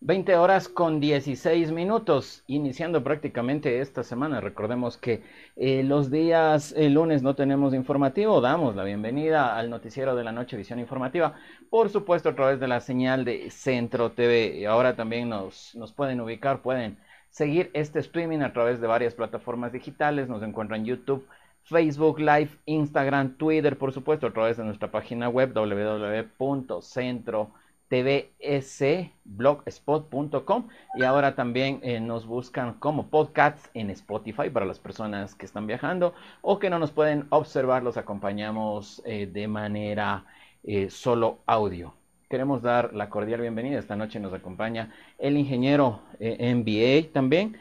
20 horas con 16 minutos, iniciando prácticamente esta semana. Recordemos que eh, los días el lunes no tenemos informativo, damos la bienvenida al noticiero de la noche, visión informativa, por supuesto a través de la señal de Centro TV. Y ahora también nos, nos pueden ubicar, pueden seguir este streaming a través de varias plataformas digitales, nos encuentran YouTube. Facebook Live, Instagram, Twitter, por supuesto, a través de nuestra página web www.centro.tv tvsblogspot.com y ahora también eh, nos buscan como podcasts en Spotify para las personas que están viajando o que no nos pueden observar, los acompañamos eh, de manera eh, solo audio. Queremos dar la cordial bienvenida. Esta noche nos acompaña el ingeniero MBA también,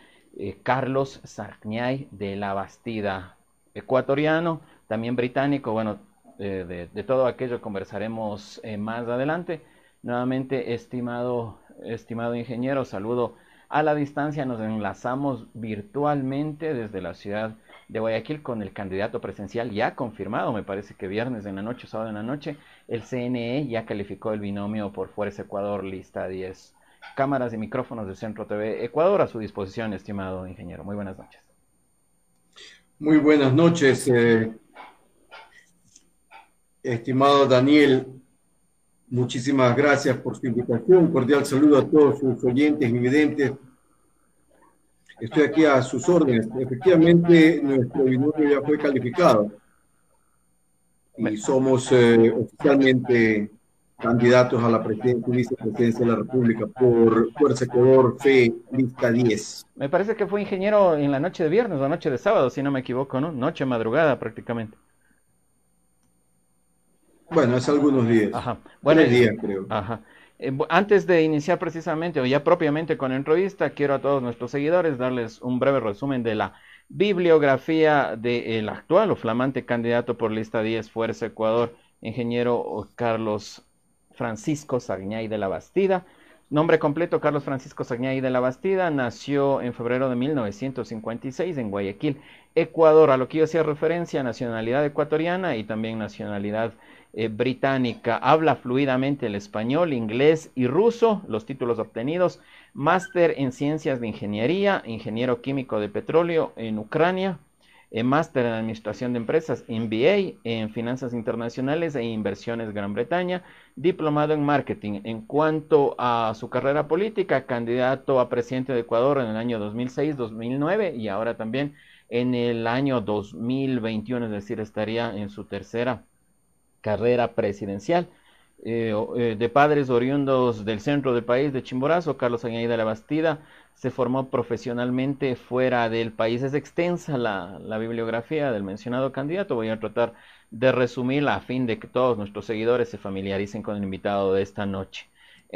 Carlos Sarñay de la Bastida, ecuatoriano, también británico. Bueno, de, de, todo aquello conversaremos más adelante. Nuevamente, estimado, estimado ingeniero, saludo a la distancia. Nos enlazamos virtualmente desde la ciudad de Guayaquil con el candidato presencial ya confirmado, me parece que viernes en la noche, sábado en la noche, el CNE ya calificó el binomio por Fuerza Ecuador, lista 10. Cámaras y micrófonos de Centro TV Ecuador a su disposición, estimado ingeniero. Muy buenas noches. Muy buenas noches, eh, estimado Daniel. Muchísimas gracias por su invitación. Un cordial saludo a todos sus oyentes y videntes. Estoy aquí a sus órdenes. Efectivamente, nuestro binomio ya fue calificado y somos eh, oficialmente candidatos a la presidencia y vicepresidencia de la República por Fuerza Ecuador Fe Lista 10. Me parece que fue ingeniero en la noche de viernes o noche de sábado, si no me equivoco, ¿no? Noche madrugada prácticamente. Bueno, hace algunos días. Ajá. Bueno, días, creo. Ajá. Eh, antes de iniciar precisamente, o ya propiamente con la entrevista, quiero a todos nuestros seguidores darles un breve resumen de la bibliografía del actual o flamante candidato por lista 10 Fuerza Ecuador, ingeniero Carlos Francisco Sagñay de la Bastida. Nombre completo, Carlos Francisco Sagñay de la Bastida, nació en febrero de 1956 en Guayaquil, Ecuador, a lo que yo hacía referencia, nacionalidad ecuatoriana y también nacionalidad eh, británica. Habla fluidamente el español, inglés y ruso, los títulos obtenidos. Máster en Ciencias de Ingeniería, Ingeniero Químico de Petróleo en Ucrania. Eh, máster en Administración de Empresas, MBA en Finanzas Internacionales e Inversiones Gran Bretaña. Diplomado en Marketing. En cuanto a su carrera política, candidato a presidente de Ecuador en el año 2006-2009 y ahora también en el año 2021, es decir, estaría en su tercera carrera presidencial. Eh, eh, de padres oriundos del centro del país de Chimborazo, Carlos Añaí de la Bastida se formó profesionalmente fuera del país. Es extensa la, la, bibliografía del mencionado candidato. Voy a tratar de resumirla a fin de que todos nuestros seguidores se familiaricen con el invitado de esta noche.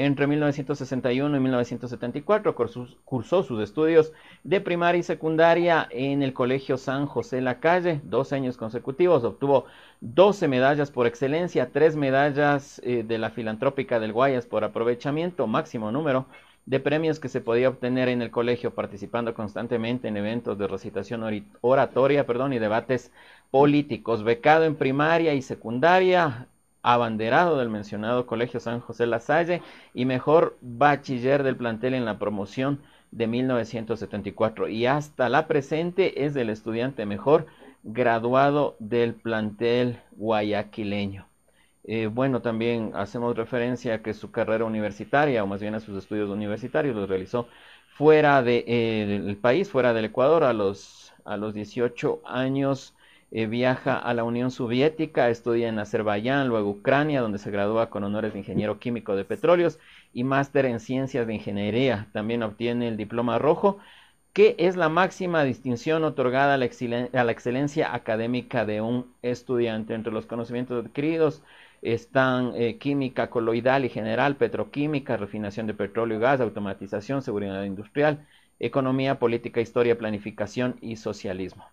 Entre 1961 y 1974 cursó, sus estudios de primaria y secundaria en el Colegio San José La Calle, dos años consecutivos. Obtuvo 12 medallas por excelencia, tres medallas eh, de la filantrópica del Guayas por aprovechamiento, máximo número de premios que se podía obtener en el colegio participando constantemente en eventos de recitación oratoria perdón, y debates políticos. Becado en primaria y secundaria, abanderado del mencionado Colegio San José La Salle y mejor bachiller del plantel en la promoción de 1974 y hasta la presente es el estudiante mejor graduado del plantel guayaquileño. Eh, bueno, también hacemos referencia a que su carrera universitaria, o más bien a sus estudios universitarios, los realizó fuera del de, eh, país, fuera del Ecuador, a los A los 18 años eh, viaja a la Unión Soviética, estudia en Azerbaiyán, luego Ucrania, donde se gradúa con honores de ingeniero químico de petróleos y máster en ciencias de ingeniería. También obtiene el diploma rojo, que es la máxima distinción otorgada a la, excelencia académica de un estudiante. Entre los conocimientos adquiridos están eh, química coloidal y general, petroquímica, refinación de petróleo y gas, automatización, seguridad industrial, economía, política, historia, planificación y socialismo.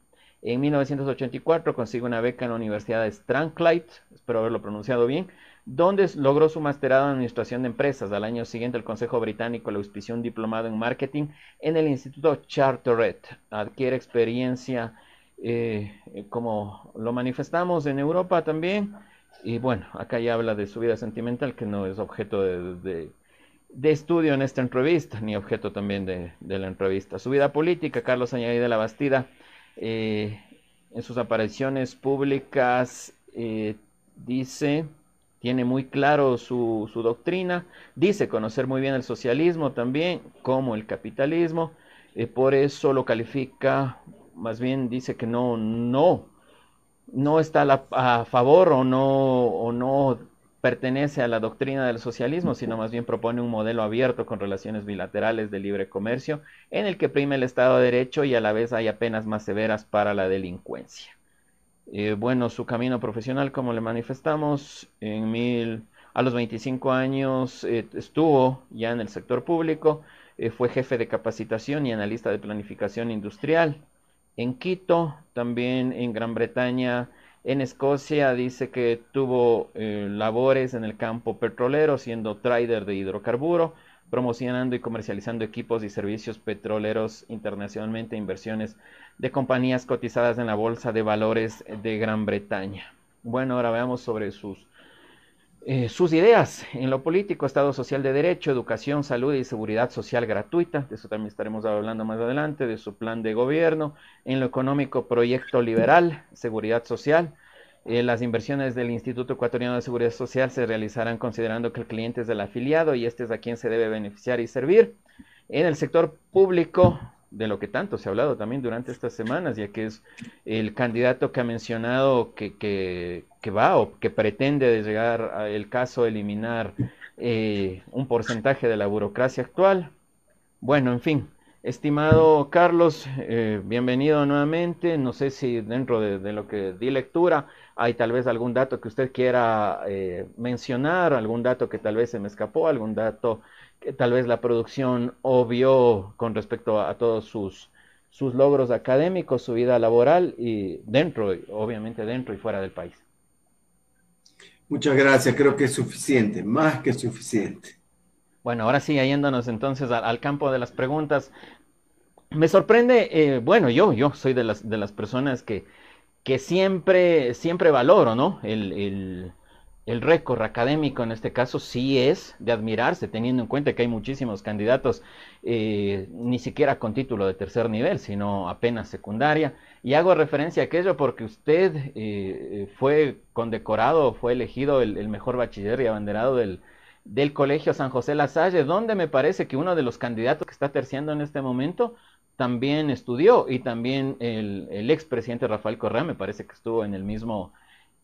En 1984 consigue una beca en la Universidad de Strathclyde, espero haberlo pronunciado bien, donde logró su masterado en Administración de Empresas. Al año siguiente, el Consejo Británico le auspició un diplomado en Marketing en el Instituto Chartered. Adquiere experiencia, eh, como lo manifestamos en Europa también. Y bueno, acá ya habla de su vida sentimental, que no es objeto de, estudio en esta entrevista, ni objeto también de, la entrevista. Su vida política, Carlos Añadí de la Bastida eh, en sus apariciones públicas eh, dice, tiene muy claro su, doctrina, dice conocer muy bien el socialismo también, como el capitalismo, eh, por eso lo califica, más bien dice que no, no, no está a, a favor o no, o no pertenece a la doctrina del socialismo, sino más bien propone un modelo abierto con relaciones bilaterales de libre comercio, en el que prime el Estado de Derecho y a la vez hay penas más severas para la delincuencia. Eh, bueno, su camino profesional, como le manifestamos, en mil, a los 25 años eh, estuvo ya en el sector público, eh, fue jefe de capacitación y analista de planificación industrial en Quito, también en Gran Bretaña en Escocia dice que tuvo eh, labores en el campo petrolero, siendo trader de hidrocarburo, promocionando y comercializando equipos y servicios petroleros internacionalmente, inversiones de compañías cotizadas en la Bolsa de Valores de Gran Bretaña. Bueno, ahora veamos sobre sus, eh, sus ideas en lo político, Estado social de derecho, educación, salud y seguridad social gratuita, de eso también estaremos hablando más adelante, de su plan de gobierno, en lo económico, proyecto liberal, seguridad social, eh, las inversiones del Instituto Ecuatoriano de Seguridad Social se realizarán considerando que el cliente es del afiliado y este es a quien se debe beneficiar y servir. En el sector público, de lo que tanto se ha hablado también durante estas semanas, ya que es el candidato que ha mencionado que, que, va o que pretende llegar a el caso eliminar eh, un porcentaje de la burocracia actual. Bueno, en fin, estimado Carlos, eh, bienvenido nuevamente. No sé si dentro de lo que di lectura hay tal vez algún dato que usted quiera eh, mencionar, algún dato que tal vez se me escapó, algún dato que tal vez la producción obvió con respecto a, todos sus, sus logros académicos, su vida laboral y dentro, obviamente dentro y fuera del país. Muchas gracias, creo que es suficiente, más que suficiente. Bueno, ahora sí, yéndonos entonces al, campo de las preguntas. Me sorprende, eh, bueno, yo, yo soy de las, de las personas que, que siempre, siempre valoro, ¿no? El, récord académico en este caso sí es de admirarse, teniendo en cuenta que hay muchísimos candidatos, eh, ni siquiera con título de tercer nivel, sino apenas secundaria. Y hago referencia a aquello porque usted eh, fue condecorado, fue elegido el, mejor bachiller y abanderado del, del Colegio San José La Salle, donde me parece que uno de los candidatos que está terciando en este momento también estudió y también el, el expresidente Rafael Correa me parece que estuvo en el mismo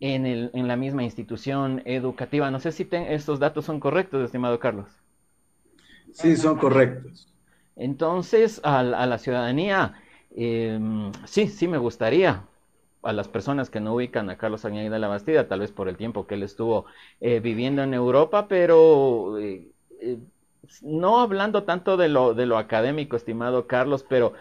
en, el, en la misma institución educativa. No sé si estos datos son correctos, estimado Carlos. Sí, son correctos. Entonces, a, la ciudadanía, em, sí, sí me gustaría, a las personas que no ubican a Carlos Añaí de la Bastida, tal vez por el tiempo que él estuvo eh, viviendo en Europa, pero eh, eh, no hablando tanto de lo, de lo académico, estimado Carlos, pero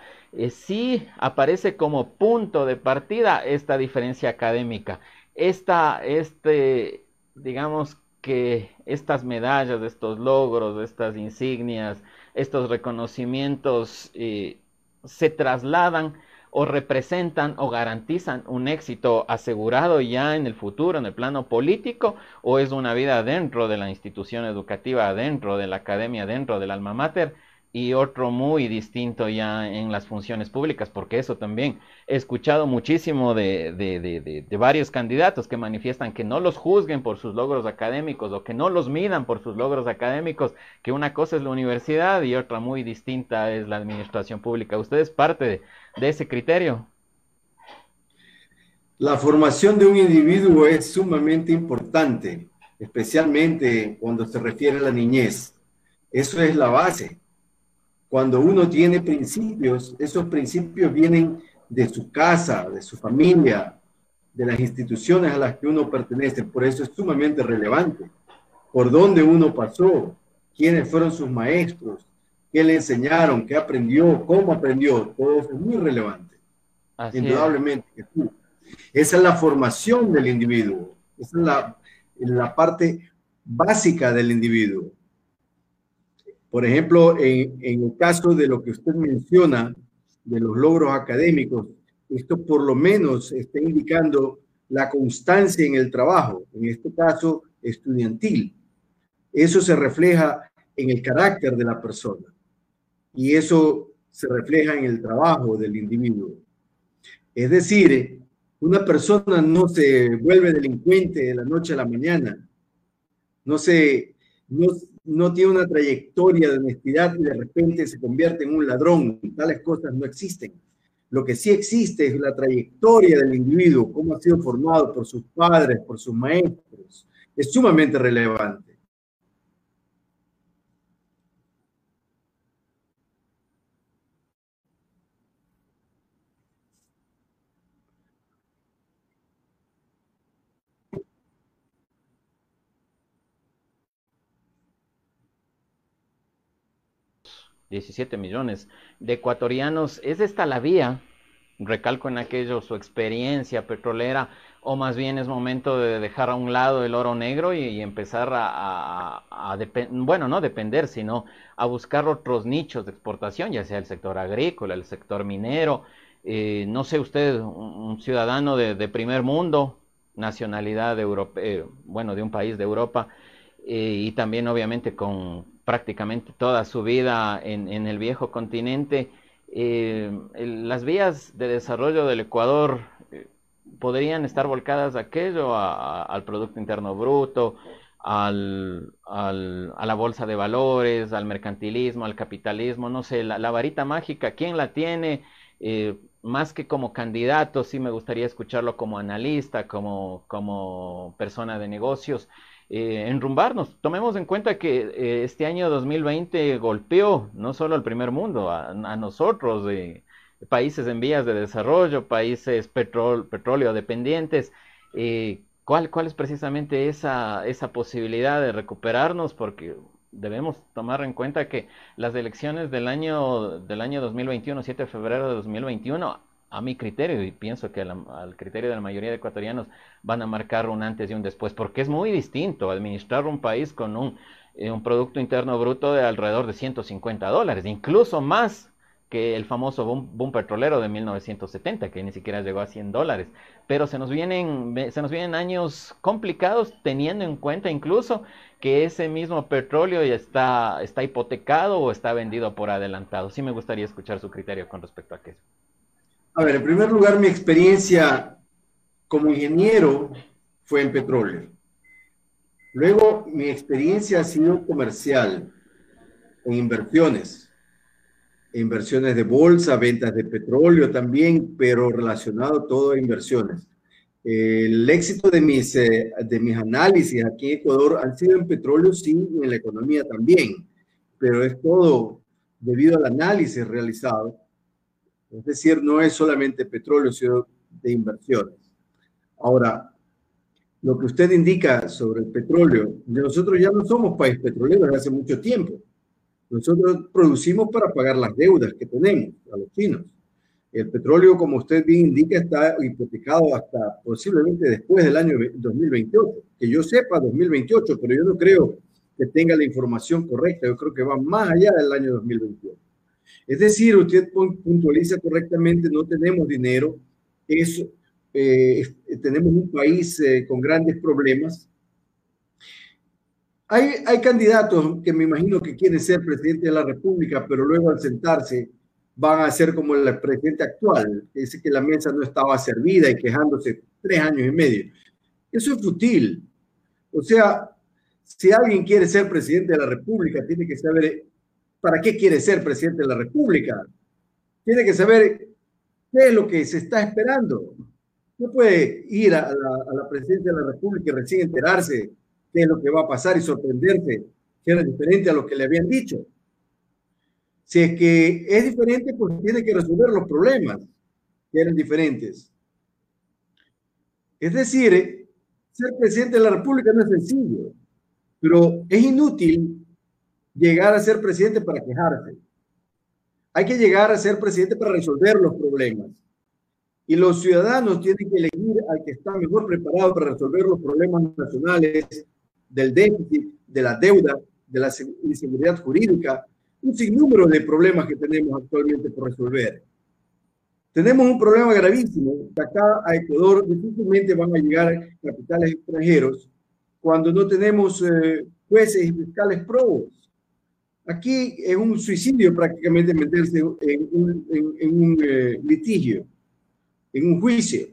sí aparece como punto de partida esta diferencia académica. Esta, este, digamos que estas medallas, estos logros, estas insignias, estos reconocimientos eh, se trasladan o representan o garantizan un éxito asegurado ya en el futuro, en el plano político, o es una vida dentro de la institución educativa, dentro de la academia, dentro del alma mater, y otro muy distinto ya en las funciones públicas, porque eso también he escuchado muchísimo de, de, varios candidatos que manifiestan que no los juzguen por sus logros académicos o que no los midan por sus logros académicos, que una cosa es la universidad y otra muy distinta es la administración pública. ¿Usted es parte de ese criterio? La formación de un individuo es sumamente importante, especialmente cuando se refiere a la niñez. Eso es la base. Cuando uno tiene principios, esos principios vienen de su casa, de su familia, de las instituciones a las que uno pertenece. Por eso es sumamente relevante. Por dónde uno pasó, quiénes fueron sus maestros, qué le enseñaron, qué aprendió, cómo aprendió. Todo eso es muy relevante. Indudablemente. Esa es la formación del individuo. Esa es la, la parte básica del individuo. Por ejemplo, en, en, el caso de lo que usted menciona, de los logros académicos, esto por lo menos está indicando la constancia en el trabajo, en este caso estudiantil. Eso se refleja en el carácter de la persona y eso se refleja en el trabajo del individuo. Es decir, una persona no se vuelve delincuente de la noche a la mañana, no, se, no, no tiene una trayectoria de honestidad y de repente se convierte en un ladrón. Tales cosas no existen. Lo que sí existe es la trayectoria del individuo, cómo ha sido formado por sus padres, por sus maestros. Es sumamente relevante. 17 millones de ecuatorianos. ¿Es esta la vía? Recalco en aquello su experiencia petrolera, o más bien es momento de dejar a un lado el oro negro y, empezar a, bueno, no depender, sino a buscar otros nichos de exportación, ya sea el sector agrícola, el sector minero, eh, no sé usted, un, ciudadano de, primer mundo, nacionalidad europea, eh, bueno, de un país de Europa, eh, y también obviamente con prácticamente toda su vida en, el viejo continente, eh, las vías de desarrollo del Ecuador eh, podrían estar volcadas a aquello, al Producto Interno Bruto, al, a la bolsa de valores, al mercantilismo, al capitalismo, no sé, la, varita mágica, ¿quién la tiene? más que como candidato, sí me gustaría escucharlo como analista, como, como persona de negocios. Eh, enrumbarnos. Tomemos en cuenta que eh, este año 2020 golpeó no solo al primer mundo, a, nosotros, de países en vías de desarrollo, países petróleo dependientes. Eh, ¿cuál, ¿Cuál es precisamente esa, esa posibilidad de recuperarnos? Porque debemos tomar en cuenta que las elecciones del año, del año 2021, 7 de febrero de 2021, a mi criterio, y pienso que al criterio de la mayoría de ecuatorianos, van a marcar un antes y un después, porque es muy distinto administrar un país con un, eh, un Producto Interno Bruto de alrededor de 150 dólares, incluso más que el famoso boom, petrolero de 1970, que ni siquiera llegó a 100 dólares. Pero se nos, vienen, se nos vienen años complicados teniendo en cuenta incluso que ese mismo petróleo ya está, está hipotecado o está vendido por adelantado. Sí me gustaría escuchar su criterio con respecto a eso. A ver, en primer lugar, mi experiencia como ingeniero fue en petróleo. Luego, mi experiencia ha sido comercial, en inversiones, inversiones de bolsa, ventas de petróleo también, pero relacionado todo a inversiones. El éxito de mis, eh, de mis análisis aquí en Ecuador han sido en petróleo, sí, y en la economía también, pero es todo debido al análisis realizado es decir, no es solamente petróleo, sino de inversiones. Ahora, lo que usted indica sobre el petróleo, nosotros ya no somos país petrolero desde hace mucho tiempo. Nosotros producimos para pagar las deudas que tenemos a los chinos. El petróleo, como usted bien indica, está hipotecado hasta posiblemente después del año 2028. Que yo sepa, 2028, pero yo no creo que tenga la información correcta. Yo creo que va más allá del año 2028. Es decir, usted puntualiza correctamente, no tenemos dinero, es, eh, tenemos un país eh, con grandes problemas. Hay, hay candidatos que me imagino que quieren ser presidente de la República, pero luego al sentarse van a ser como el presidente actual, que dice que la mesa no estaba servida y quejándose tres años y medio. Eso es fútil. O sea, si alguien quiere ser presidente de la República, tiene que saber para qué quiere ser presidente de la República. Tiene que saber qué es lo que se está esperando. No puede ir a la, presidencia de la República y recién enterarse qué es lo que va a pasar y sorprenderse que era diferente a lo que le habían dicho. Si es que es diferente, pues tiene que resolver los problemas que eran diferentes. Es decir, ser presidente de la República no es sencillo, pero es inútil llegar a ser presidente para quejarse. Hay que llegar a ser presidente para resolver los problemas. Y los ciudadanos tienen que elegir al que está mejor preparado para resolver los problemas nacionales del déficit, de la deuda, de la inseguridad jurídica, un sinnúmero de problemas que tenemos actualmente por resolver. Tenemos un problema gravísimo, acá a Ecuador difícilmente van a llegar capitales extranjeros cuando no tenemos eh, jueces y fiscales probos. Aquí es un suicidio prácticamente meterse en un, en, un eh, litigio, en un juicio,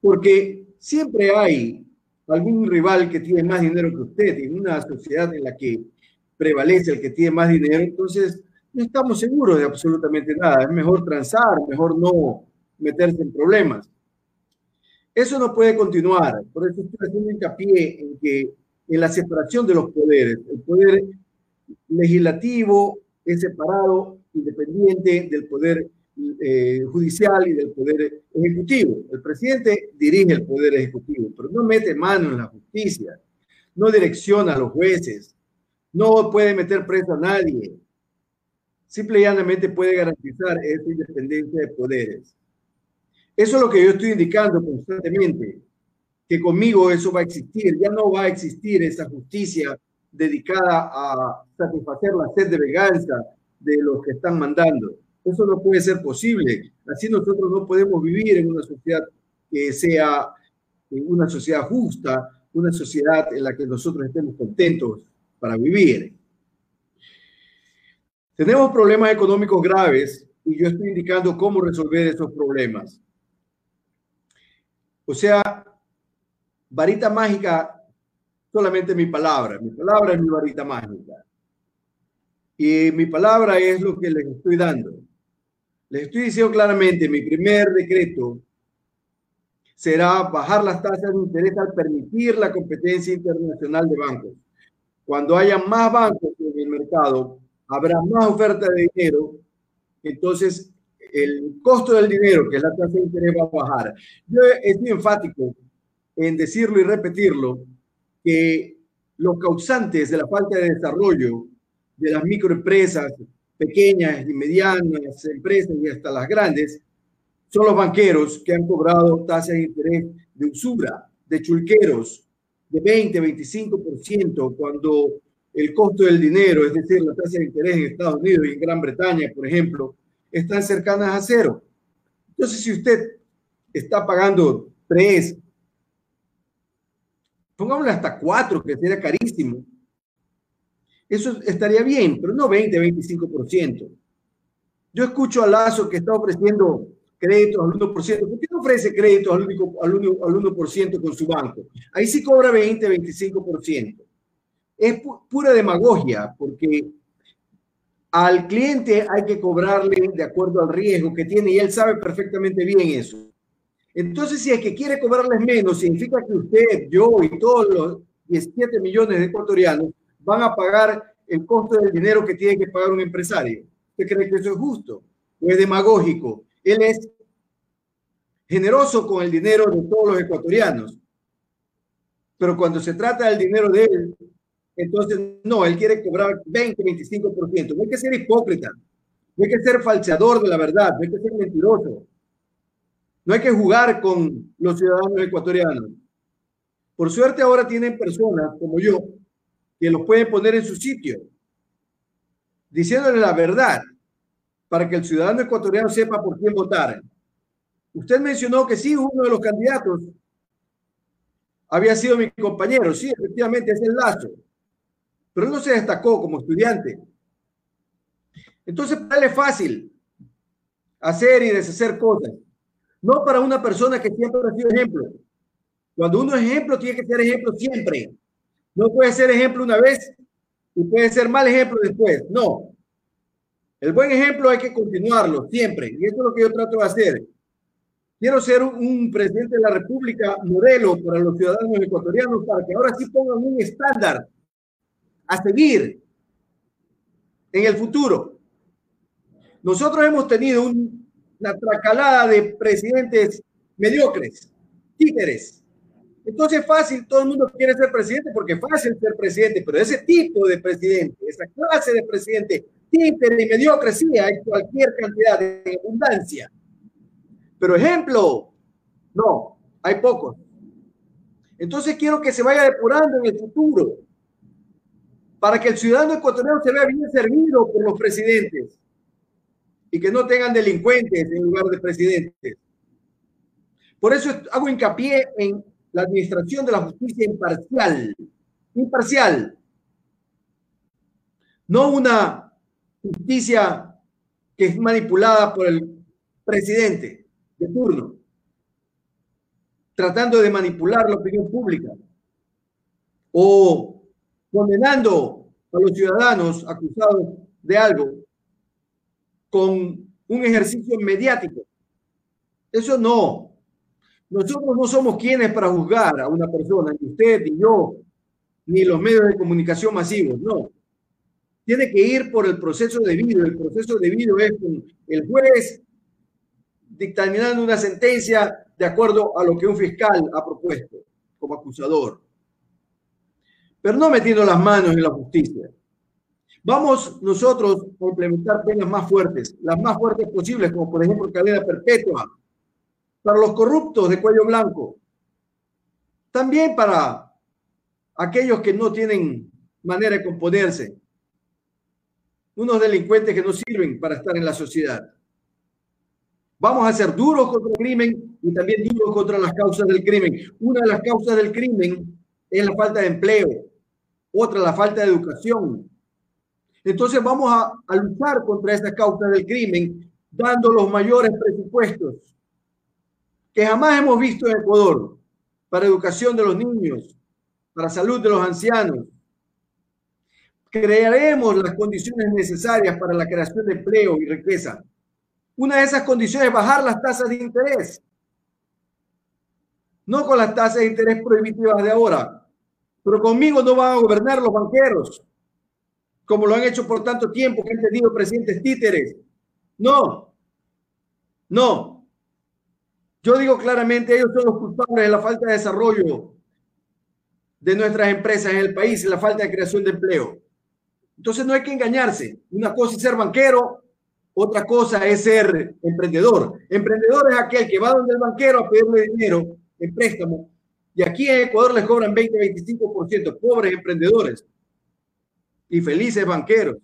porque siempre hay algún rival que tiene más dinero que usted en una sociedad en la que prevalece el que tiene más dinero, entonces no estamos seguros de absolutamente nada. Es mejor transar, mejor no meterse en problemas. Eso no puede continuar. Por eso estoy haciendo hincapié en que en la separación de los poderes, el poder legislativo es separado, independiente del poder eh, judicial y del poder ejecutivo. El presidente dirige el poder ejecutivo, pero no mete mano en la justicia, no direcciona a los jueces, no puede meter preso a nadie. Simple y llanamente puede garantizar esa independencia de poderes. Eso es lo que yo estoy indicando constantemente, que conmigo eso va a existir, ya no va a existir esa justicia dedicada a satisfacer la sed de venganza de los que están mandando. Eso no puede ser posible. Así nosotros no podemos vivir en una sociedad que sea una sociedad justa, una sociedad en la que nosotros estemos contentos para vivir. Tenemos problemas económicos graves y yo estoy indicando cómo resolver esos problemas. O sea, varita mágica, solamente mi palabra. Mi palabra es mi varita mágica. Y mi palabra es lo que les estoy dando. Les estoy diciendo claramente, mi primer decreto será bajar las tasas de interés al permitir la competencia internacional de bancos. Cuando haya más bancos en el mercado, habrá más oferta de dinero, entonces el costo del dinero, que es la tasa de interés, va a bajar. Yo estoy enfático en decirlo y repetirlo, que los causantes de la falta de desarrollo de las microempresas, pequeñas y medianas empresas y hasta las grandes, son los banqueros que han cobrado tasas de interés de usura, de chulqueros, de 20, 25%, cuando el costo del dinero, es decir, la tasa de interés en Estados Unidos y en Gran Bretaña, por ejemplo, están cercanas a cero. Entonces, si usted está pagando 3, pongámosle hasta 4, que sería carísimo, eso estaría bien, pero no 20, 25%. Yo escucho a Lazo que está ofreciendo créditos al 1%. ¿Por qué no ofrece créditos al, único, al, 1, al 1% con su banco? Ahí sí cobra 20, 25%. Es pura demagogia, porque al cliente hay que cobrarle de acuerdo al riesgo que tiene y él sabe perfectamente bien eso. Entonces, si es que quiere cobrarles menos, significa que usted, yo y todos los 17 millones de ecuatorianos van a pagar el costo del dinero que tiene que pagar un empresario. ¿Usted cree que eso es justo? ¿O es demagógico? Él es generoso con el dinero de todos los ecuatorianos. Pero cuando se trata del dinero de él, entonces no, él quiere cobrar 20, 25%. No hay que ser hipócrita, no hay que ser falseador de la verdad, no hay que ser mentiroso. No hay que jugar con los ciudadanos ecuatorianos. Por suerte ahora tienen personas como yo que los pueden poner en su sitio, diciéndole la verdad para que el ciudadano ecuatoriano sepa por quién votar. Usted mencionó que sí, uno de los candidatos había sido mi compañero. Sí, efectivamente, es el Lazo. Pero él no se destacó como estudiante. Entonces, para es fácil hacer y deshacer cosas. No para una persona que siempre ha sido ejemplo. Cuando uno es ejemplo, tiene que ser ejemplo siempre. No puede ser ejemplo una vez y puede ser mal ejemplo después. No. El buen ejemplo hay que continuarlo siempre. Y eso es lo que yo trato de hacer. Quiero ser un presidente de la República modelo para los ciudadanos ecuatorianos para que ahora sí pongan un estándar a seguir en el futuro. Nosotros hemos tenido una tracalada de presidentes mediocres, títeres. Entonces es fácil, todo el mundo quiere ser presidente porque es fácil ser presidente, pero ese tipo de presidente, esa clase de presidente, títere y mediocre, sí, hay cualquier cantidad de abundancia. Pero ejemplo, no, hay pocos. Entonces quiero que se vaya depurando en el futuro para que el ciudadano ecuatoriano se vea bien servido por los presidentes y que no tengan delincuentes en lugar de presidentes. Por eso hago hincapié en la administración de la justicia imparcial. Imparcial. No una justicia que es manipulada por el presidente de turno, tratando de manipular la opinión pública o condenando a los ciudadanos acusados de algo con un ejercicio mediático. Eso no. Nosotros no somos quienes para juzgar a una persona, ni usted, ni yo, ni los medios de comunicación masivos, no. Tiene que ir por el proceso debido. El proceso debido es el juez dictaminando una sentencia de acuerdo a lo que un fiscal ha propuesto como acusador pero no metiendo las manos en la justicia. Vamos nosotros a implementar penas más fuertes, las más fuertes posibles, como por ejemplo cadena perpetua, para los corruptos de cuello blanco, también para aquellos que no tienen manera de componerse, unos delincuentes que no sirven para estar en la sociedad. Vamos a ser duros contra el crimen y también duros contra las causas del crimen. Una de las causas del crimen es la falta de empleo, otra la falta de educación. Entonces vamos a, luchar contra esa causa del crimen dando los mayores presupuestos que jamás hemos visto en Ecuador para educación de los niños, para salud de los ancianos. Crearemos las condiciones necesarias para la creación de empleo y riqueza. Una de esas condiciones es bajar las tasas de interés. No con las tasas de interés prohibitivas de ahora, pero conmigo no van a gobernar los banqueros, como lo han hecho por tanto tiempo que han tenido presidentes títeres. No, no. Yo digo claramente, ellos son los culpables de la falta de desarrollo de nuestras empresas en el país y la falta de creación de empleo. Entonces no hay que engañarse. Una cosa es ser banquero, otra cosa es ser emprendedor. Emprendedor es aquel que va donde el banquero a pedirle dinero en préstamo y aquí en Ecuador les cobran 20-25%, pobres emprendedores y felices banqueros.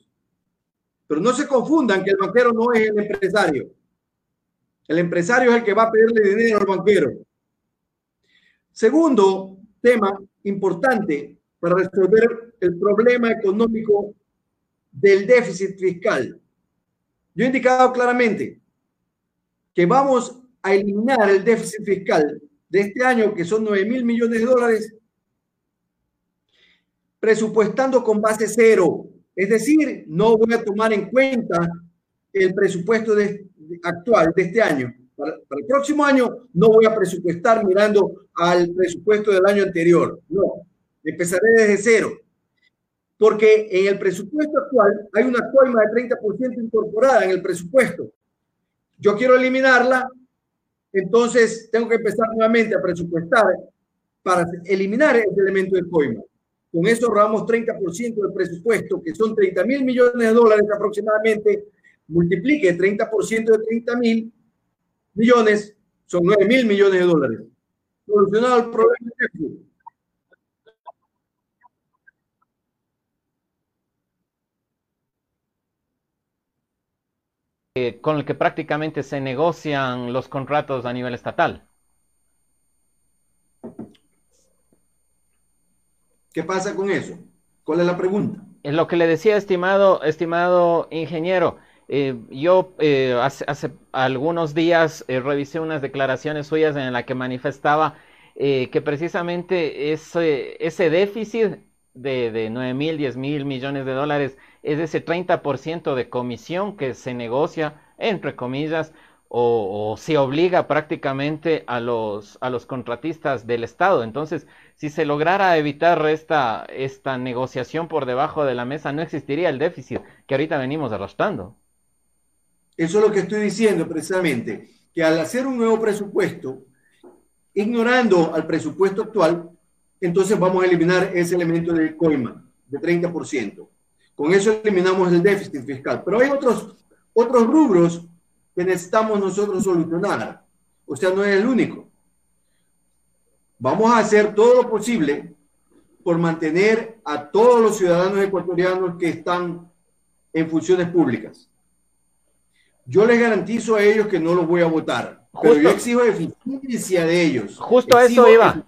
Pero no se confundan que el banquero no es el empresario. El empresario es el que va a pedirle dinero al banquero. Segundo tema importante para resolver el problema económico del déficit fiscal. Yo he indicado claramente que vamos a eliminar el déficit fiscal de este año, que son 9 mil millones de dólares, presupuestando con base cero. Es decir, no voy a tomar en cuenta el presupuesto actual de este año. Para, el próximo año no voy a presupuestar mirando al presupuesto del año anterior. No, empezaré desde cero. Porque en el presupuesto actual hay una coima de 30% incorporada en el presupuesto. Yo quiero eliminarla entonces tengo que empezar nuevamente a presupuestar para eliminar ese elemento de coima. Con eso ahorramos 30% del presupuesto, que son 30 mil millones de dólares aproximadamente. Multiplique 30% de 30 mil millones, son 9 mil millones de dólares. Solucionado el problema de Eh, con el que prácticamente se negocian los contratos a nivel estatal. ¿Qué pasa con eso? ¿Cuál es la pregunta? Lo que le decía, estimado, estimado ingeniero. Eh, yo eh, hace, algunos días revisé unas declaraciones suyas en las que manifestaba que precisamente ese, ese déficit de, de 9 mil, 10 mil millones de dólares es ese 30% de comisión que se negocia, entre comillas, o, se obliga prácticamente a los, a los contratistas del Estado. Entonces, si se lograra evitar esta, esta negociación por debajo de la mesa, no existiría el déficit que ahorita venimos arrastrando. Eso es lo que estoy diciendo precisamente, que al hacer un nuevo presupuesto, ignorando al presupuesto actual, entonces vamos a eliminar ese elemento del COIMA de 30%. Con eso eliminamos el déficit fiscal. Pero hay otros, otros rubros que necesitamos nosotros solucionar. O sea, no es el único. Vamos a hacer todo lo posible por mantener a todos los ciudadanos ecuatorianos que están en funciones públicas. Yo les garantizo a ellos que no los voy a votar, pero yo exijo eficiencia de ellos. Justo a eso iba.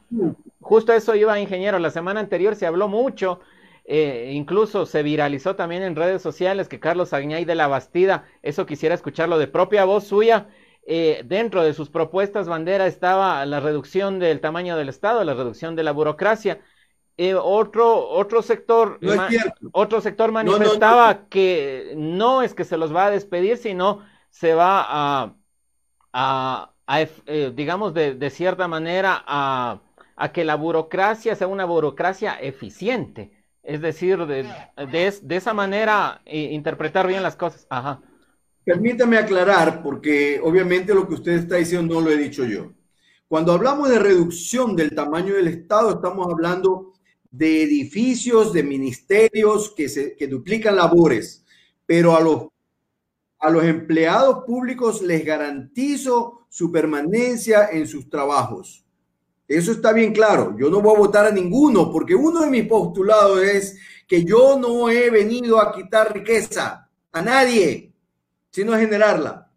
Justo a eso iba, ingeniero. La semana anterior se habló mucho eh, incluso se viralizó también en redes sociales que Carlos Aguñay de la Bastida, eso quisiera escucharlo de propia voz suya, eh, dentro de sus propuestas bandera estaba la reducción del tamaño del Estado, la reducción de la burocracia. Eh, otro, otro sector, otro sector manifestaba que no es que se los va a despedir, sino se va a, a, digamos, de, de, cierta manera a, a que la burocracia sea una burocracia eficiente. Es decir, de, esa manera eh, interpretar bien las cosas. Permítame aclarar, porque obviamente lo que usted está diciendo no lo he dicho yo. Cuando hablamos de reducción del tamaño del Estado, estamos hablando de edificios, de ministerios que duplican labores, pero a los, a los empleados públicos les garantizo su permanencia en sus trabajos. Eso está bien claro. Yo no voy a votar a ninguno porque uno de mis postulados es que yo no he venido a quitar riqueza a nadie, sino a generarla.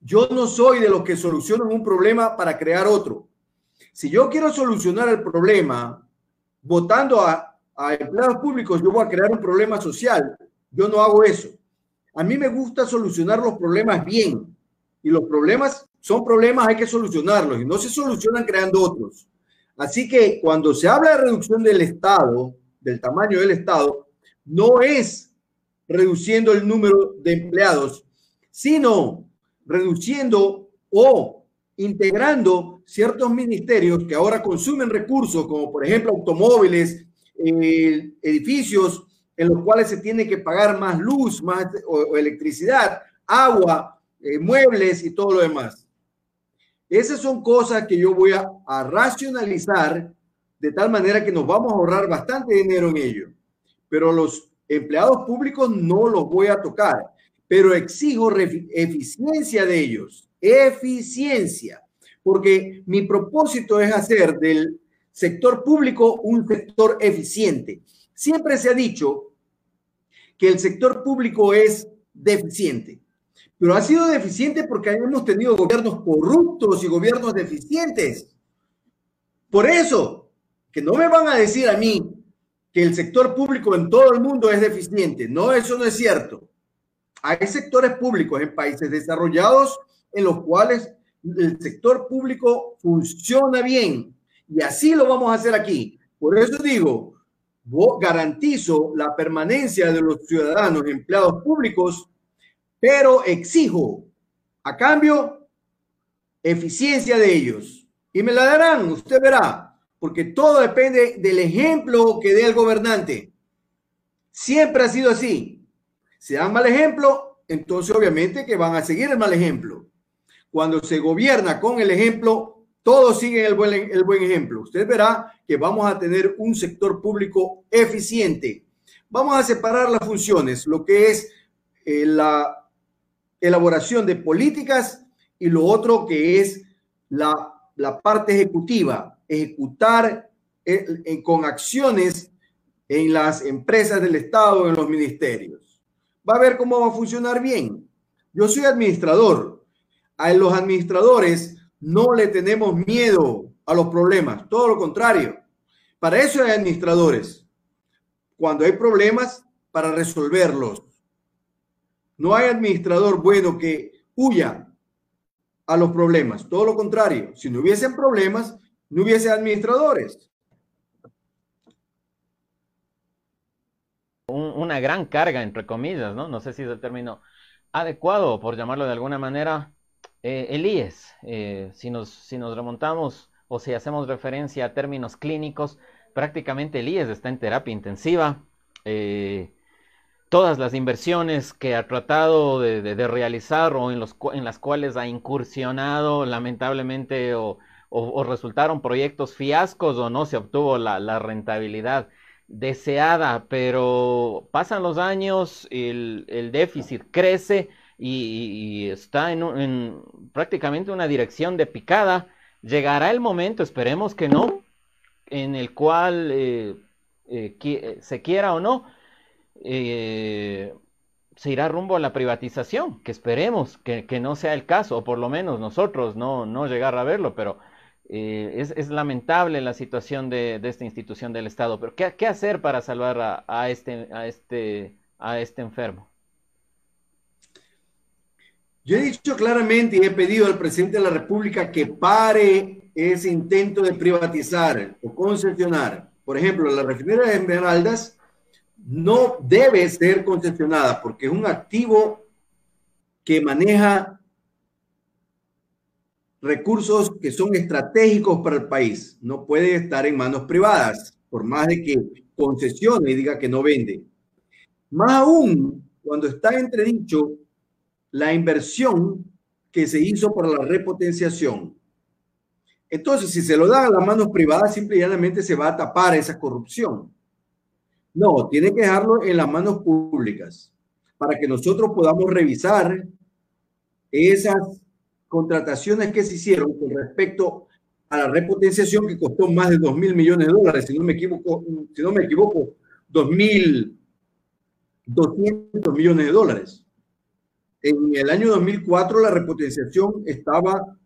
Yo no soy de los que solucionan un problema para crear otro. Si yo quiero solucionar el problema votando a, a empleados públicos, yo voy a crear un problema social. Yo no hago eso. A mí me gusta solucionar los problemas bien. Y los problemas son problemas, hay que solucionarlos y no se solucionan creando otros. Así que cuando se habla de reducción del Estado, del tamaño del Estado, no es reduciendo el número de empleados, sino reduciendo o integrando ciertos ministerios que ahora consumen recursos, como por ejemplo automóviles, eh, edificios en los cuales se tiene que pagar más luz, más electricidad, agua, eh, muebles y todo lo demás. Esas son cosas que yo voy a, racionalizar de tal manera que nos vamos a ahorrar bastante dinero en ello. Pero los empleados públicos no los voy a tocar, pero exijo eficiencia de ellos, eficiencia, porque mi propósito es hacer del sector público un sector eficiente. Siempre se ha dicho que el sector público es deficiente pero ha sido deficiente porque hemos tenido gobiernos corruptos y gobiernos deficientes. Por eso, que no me van a decir a mí que el sector público en todo el mundo es deficiente. No, eso no es cierto. Hay sectores públicos en países desarrollados en los cuales el sector público funciona bien. Y así lo vamos a hacer aquí. Por eso digo, garantizo la permanencia de los ciudadanos empleados públicos pero exijo a cambio eficiencia de ellos. Y me la darán, usted verá, porque todo depende del ejemplo que dé el gobernante. Siempre ha sido así. Si dan mal ejemplo, entonces obviamente que van a seguir el mal ejemplo. Cuando se gobierna con el ejemplo, todos siguen el buen, el buen ejemplo. Usted verá que vamos a tener un sector público eficiente. Vamos a separar las funciones, lo que es eh, la elaboración de políticas y lo otro que es la, parte ejecutiva, ejecutar eh, con acciones en las empresas del Estado, en los ministerios. Va a ver cómo va a funcionar bien. Yo soy administrador. A los administradores no le tenemos miedo a los problemas, todo lo contrario. Para eso hay administradores. Cuando hay problemas, para resolverlos. No hay administrador bueno que huya a los problemas. Todo lo contrario, si no hubiesen problemas, no hubiese administradores. una gran carga, entre comillas, ¿no? No sé si es el término adecuado, por llamarlo de alguna manera, Eh, eh, si, nos, si nos remontamos o si hacemos referencia a términos clínicos, prácticamente el IES está en terapia intensiva. Eh, todas las inversiones que ha tratado de, realizar o en, los, en, las cuales ha incursionado, lamentablemente, o, resultaron proyectos fiascos o no se obtuvo la, rentabilidad deseada, pero pasan los años, el, déficit crece y, está en, en, prácticamente una dirección de picada. Llegará el momento, esperemos que no, en el cual eh, eh, se quiera o no, eh, se irá rumbo a la privatización, que esperemos que, no sea el caso, o por lo menos nosotros no, no llegar a verlo, pero es, lamentable la situación de, esta institución del Estado. Pero ¿qué, hacer para salvar a, este, a, este, a este enfermo? Yo he dicho claramente y he pedido al presidente de la República que pare ese intento de privatizar o concesionar. Por ejemplo, la refinería de Esmeraldas no debe ser concesionada porque es un activo que maneja recursos que son estratégicos para el país. No puede estar en manos privadas, por más de que concesione y diga que no vende. Más aún, cuando está entredicho la inversión que se hizo para la repotenciación. Entonces, si se lo dan a las manos privadas, simple y llanamente se va a tapar esa corrupción. No, tiene que dejarlo en las manos públicas para que nosotros podamos revisar esas contrataciones que se hicieron con respecto a la repotenciación que costó más de 2 mil millones de dólares, si no me equivoco, si no me equivoco, 2.200 millones de dólares. En el año 2004 la repotenciación estaba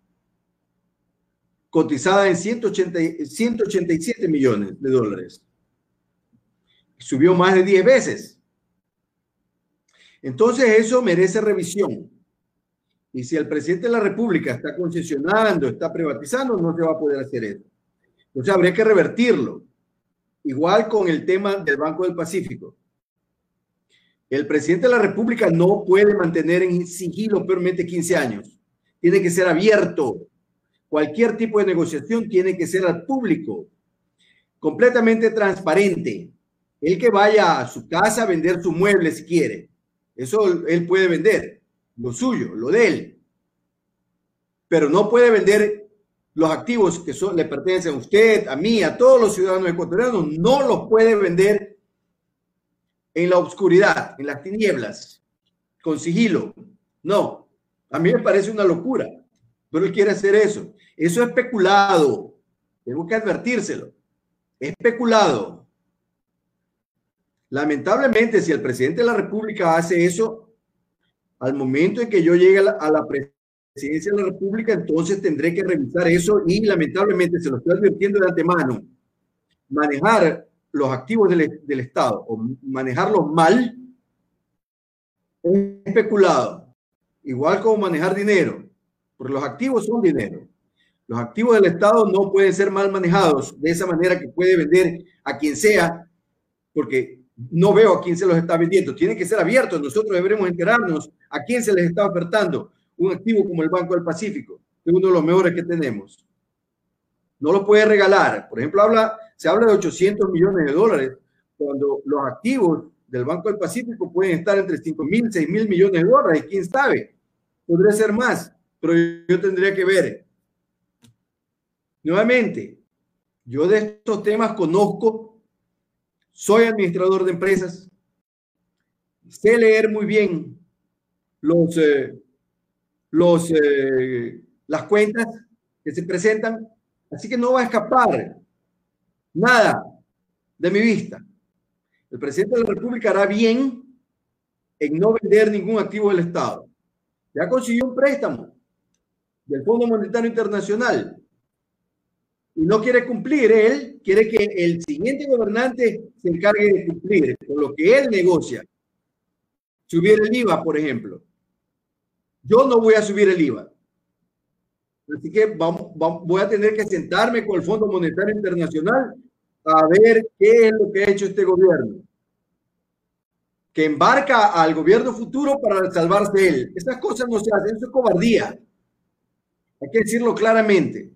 cotizada en 180, 187 millones de dólares. Subió más de 10 veces. Entonces eso merece revisión. Y si el presidente de la República está concesionando, está privatizando, no se va a poder hacer eso. Entonces habría que revertirlo. Igual con el tema del Banco del Pacífico. El presidente de la República no puede mantener en sigilo peormente 15 años. Tiene que ser abierto. Cualquier tipo de negociación tiene que ser al público, completamente transparente. El que vaya a su casa a vender su mueble si quiere. Eso él puede vender, lo suyo, lo de él. Pero no puede vender los activos que son, le pertenecen a usted, a mí, a todos los ciudadanos ecuatorianos. No los puede vender en la oscuridad, en las tinieblas, con sigilo. No, a mí me parece una locura, pero él quiere hacer eso. Eso es especulado. Tengo que advertírselo. Especulado. Lamentablemente, si el presidente de la República hace eso, al momento en que yo llegue a la, presidencia de la República, entonces tendré que revisar eso y lamentablemente se lo estoy advirtiendo de antemano. Manejar los activos del, Estado o manejarlos mal es especulado. Igual como manejar dinero, porque los activos son dinero. Los activos del Estado no pueden ser mal manejados de esa manera que puede vender a quien sea, porque no veo a quién se los está vendiendo. Tiene que ser abiertos. Nosotros deberemos enterarnos a quién se les está ofertando un activo como el Banco del Pacífico, que es uno de los mejores que tenemos. No lo puede regalar. Por ejemplo, habla se habla de 800 millones de dólares, cuando los activos del Banco del Pacífico pueden estar entre 5 mil, 6 mil millones de dólares, quién sabe, podría ser más, pero yo tendría que ver. Nuevamente, yo de estos temas conozco, soy administrador de empresas, sé leer muy bien los, eh, los, eh, las cuentas que se presentan, así que no va a escapar nada de mi vista. El presidente de la República hará bien en no vender ningún activo del Estado. Ya consiguió un préstamo del Fondo Monetario Internacional y no quiere cumplir. Él quiere que el siguiente gobernante se encargue de cumplir con lo que él negocia. Subir el IVA, por ejemplo. Yo no voy a subir el IVA. Así que vamos, voy a tener que sentarme con el Fondo Monetario Internacional a ver qué es lo que ha hecho este gobierno. Que embarca al gobierno futuro para salvarse él. Esas cosas no se hacen, eso es cobardía. Hay que decirlo claramente.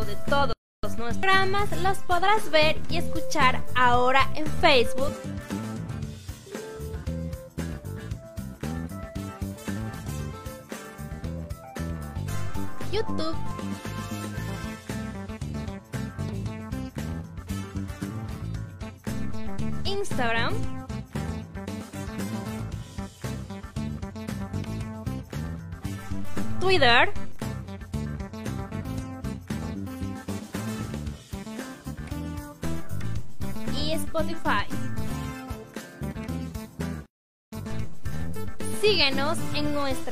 De todos nuestros programas los podrás ver y escuchar ahora en Facebook.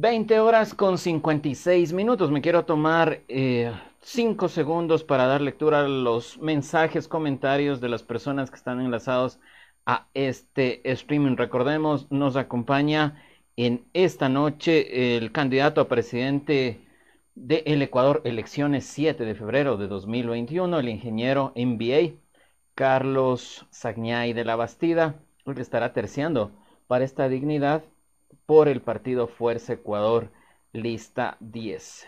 20 horas con 56 minutos. Me quiero tomar 5 eh, segundos para dar lectura a los mensajes, comentarios de las personas que están enlazados a este streaming. Recordemos, nos acompaña en esta noche el candidato a presidente del el Ecuador, elecciones 7 de febrero de 2021, el ingeniero MBA Carlos Sagñay de la Bastida, que estará terciando para esta dignidad por el partido Fuerza Ecuador, lista 10.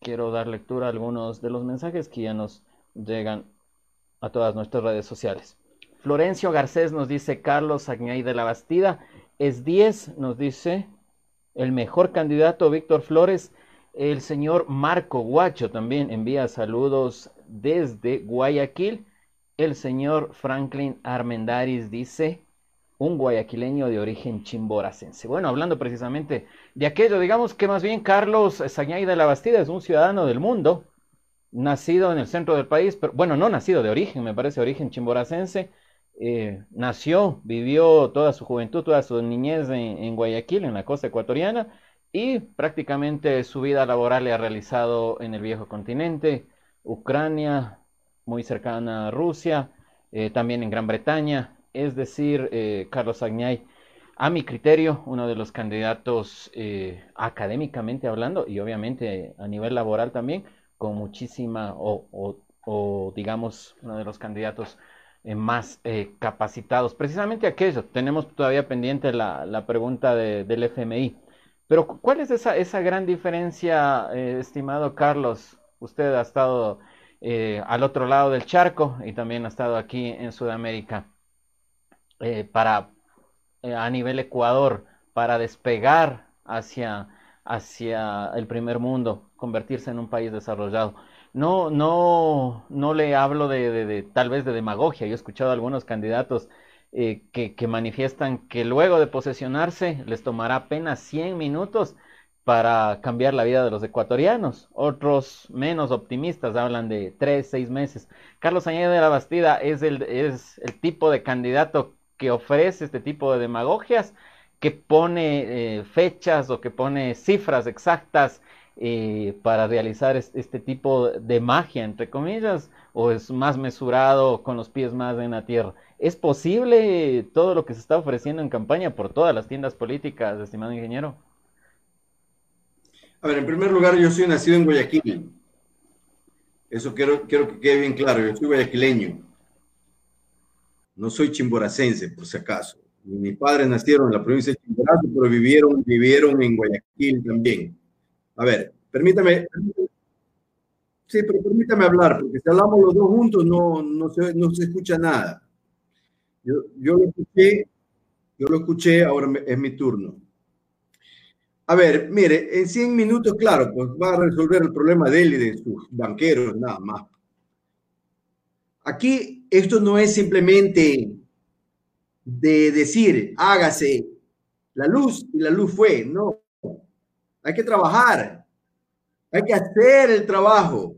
Quiero dar lectura a algunos de los mensajes que ya nos llegan a todas nuestras redes sociales. Florencio Garcés nos dice Carlos Agnay de la Bastida. Es 10, nos dice el mejor candidato Víctor Flores. El señor Marco Guacho también envía saludos desde Guayaquil. El señor Franklin Armendaris dice un guayaquileño de origen chimboracense. Bueno, hablando precisamente de aquello, digamos que más bien Carlos Sañay de la Bastida es un ciudadano del mundo, nacido en el centro del país, pero bueno, no nacido de origen, me parece origen chimboracense, eh, nació, vivió toda su juventud, toda su niñez en, Guayaquil, en la costa ecuatoriana, y prácticamente su vida laboral le ha realizado en el viejo continente, Ucrania, muy cercana a Rusia, eh, también en Gran Bretaña, es decir, eh, Carlos Agnay, a mi criterio, uno de los candidatos eh, académicamente hablando y obviamente a nivel laboral también, con muchísima, o, digamos, uno de los candidatos eh, más capacitados. Precisamente aquello, tenemos todavía pendiente la, pregunta del FMI. Pero ¿cuál es esa, esa gran diferencia, estimado Carlos? Usted ha estado al otro lado del charco y también ha estado aquí en Sudamérica. Eh, para eh, a nivel Ecuador para despegar hacia, hacia el primer mundo, convertirse en un país desarrollado. No, no, no le hablo de, tal vez de demagogia. Yo he escuchado a algunos candidatos eh, que, que, manifiestan que luego de posesionarse les tomará apenas 100 minutos para cambiar la vida de los ecuatorianos. Otros menos optimistas hablan de 3, 6 meses. Carlos Añade de la Bastida es el, es el tipo de candidato que ofrece este tipo de demagogias, que pone eh, fechas o que pone cifras exactas eh, para realizar este, tipo de magia, entre comillas, o es más mesurado con los pies más en la tierra. ¿Es posible todo lo que se está ofreciendo en campaña por todas las tiendas políticas, estimado ingeniero? A ver, en primer lugar, yo soy nacido en Guayaquil. Eso quiero, quiero que quede bien claro, yo soy guayaquileño. No soy chimboracense, por si acaso. Mis padres nacieron en la provincia de Chimborazo, pero vivieron, vivieron en Guayaquil también. A ver, permítame. Sí, pero permítame hablar, porque si hablamos los dos juntos no, no, se, no se escucha nada. Yo, yo lo escuché, yo lo escuché, ahora es mi turno. A ver, mire, en 100 minutos, claro, pues va a resolver el problema de él y de sus banqueros, nada más. Aquí esto no es simplemente de decir, hágase la luz y la luz fue, no. Hay que trabajar, hay que hacer el trabajo,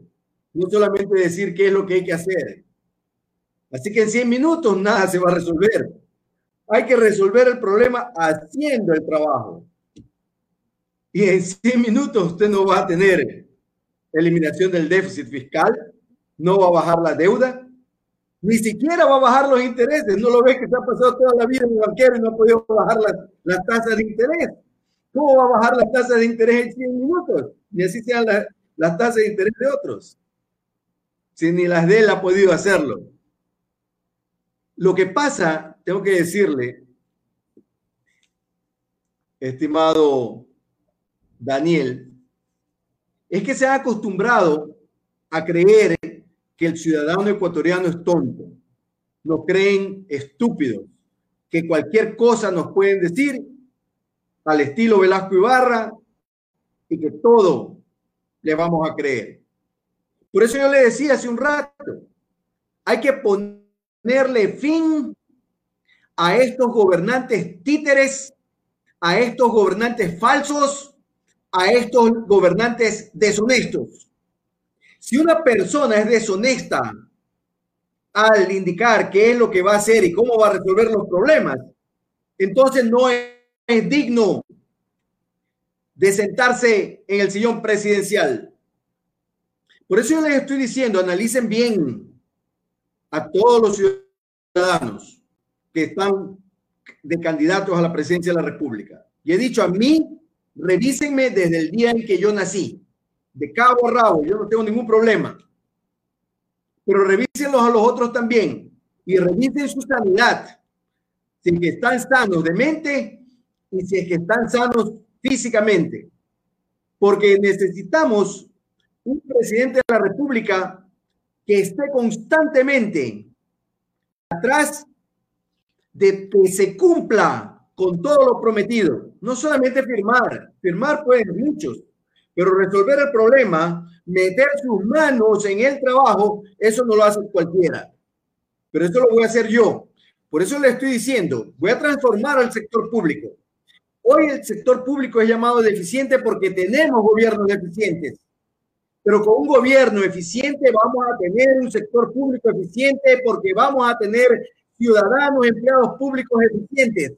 no solamente decir qué es lo que hay que hacer. Así que en 100 minutos nada se va a resolver. Hay que resolver el problema haciendo el trabajo. Y en 100 minutos usted no va a tener eliminación del déficit fiscal, no va a bajar la deuda, ni siquiera va a bajar los intereses. No lo ves que se ha pasado toda la vida en el banquero y no ha podido bajar las, tasas de interés. ¿Cómo va a bajar las tasas de interés en 100 minutos? Ni así sean las tasas de interés de otros. Si ni las de él ha podido hacerlo. Lo que pasa, tengo que decirle, estimado Daniel, es que se han acostumbrado a creer que el ciudadano ecuatoriano es tonto. Nos creen estúpidos, que cualquier cosa nos pueden decir al estilo Velasco Ibarra y que todo le vamos a creer. Por eso yo le decía hace un rato, hay que ponerle fin a estos gobernantes títeres, a estos gobernantes falsos, a estos gobernantes deshonestos. Si una persona es deshonesta al indicar qué es lo que va a hacer y cómo va a resolver los problemas, entonces no es, digno de sentarse en el sillón presidencial. Por eso yo les estoy diciendo, analicen bien a todos los ciudadanos que están de candidatos a la presidencia de la República. Y he dicho a mí, revísenme desde el día en que yo nací, de cabo a rabo, yo no tengo ningún problema. Pero revísenlos a los otros también y revisen su sanidad, si están sanos de mente y si es que están sanos físicamente. Porque necesitamos un presidente de la República que esté constantemente atrás de que se cumpla con todo lo prometido. No solamente firmar, firmar pueden muchos, pero resolver el problema, meter sus manos en el trabajo, eso no lo hace cualquiera. Pero eso lo voy a hacer yo. Por eso le estoy diciendo, voy a transformar al sector público. Hoy el sector público es llamado deficiente porque tenemos gobiernos deficientes. Pero con un gobierno eficiente vamos a tener un sector público eficiente porque vamos a tener ciudadanos, empleados públicos eficientes.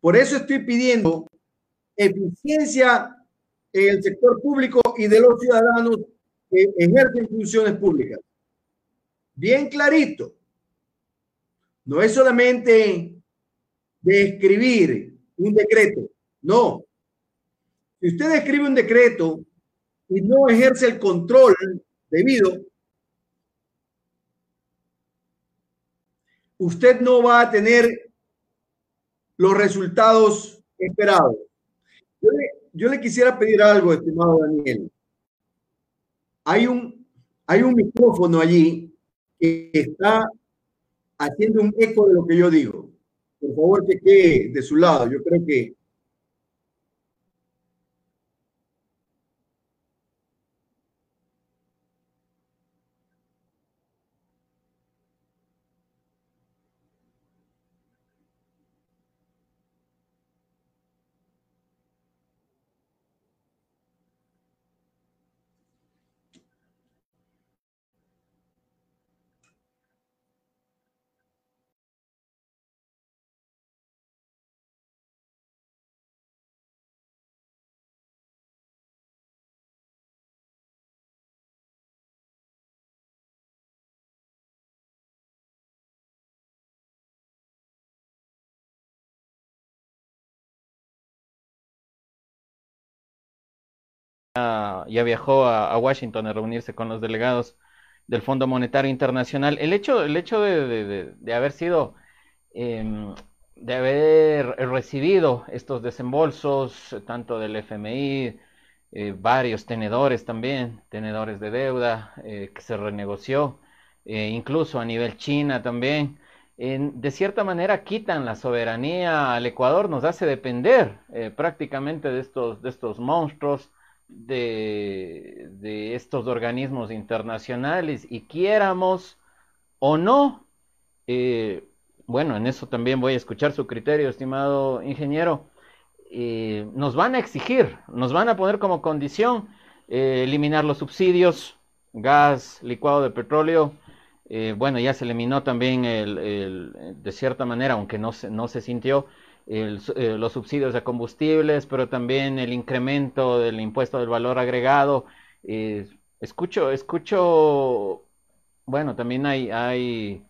Por eso estoy pidiendo eficiencia en el sector público y de los ciudadanos que ejercen funciones públicas. Bien clarito. No es solamente de escribir un decreto. No. Si usted escribe un decreto y no ejerce el control debido, usted no va a tener los resultados esperados. Yo le, quisiera pedir algo, estimado Daniel. Hay un, hay un micrófono allí que está haciendo un eco de lo que yo digo. Por favor, que quede de su lado. Yo creo que ya viajó a, Washington a reunirse con los delegados del Fondo Monetario Internacional. El hecho, el hecho de, haber sido, em, de haber recibido estos desembolsos, tanto del FMI, eh, varios tenedores también, tenedores de deuda eh, que se renegoció, eh, incluso a nivel China también. de cierta manera quitan la soberanía al Ecuador, nos hace depender prácticamente de estos, de estos monstruos de, estos organismos internacionales y quiéramos o no, eh, bueno, en eso también voy a escuchar su criterio, estimado ingeniero, eh, nos van a exigir, nos van a poner como condición eh, eliminar los subsidios, gas, licuado de petróleo, bueno, ya se eliminó también el, de cierta manera, aunque no se, no se sintió, eh, los subsidios de combustibles, pero también el incremento del impuesto del valor agregado. Eh, escucho, escucho, bueno, también hay, hay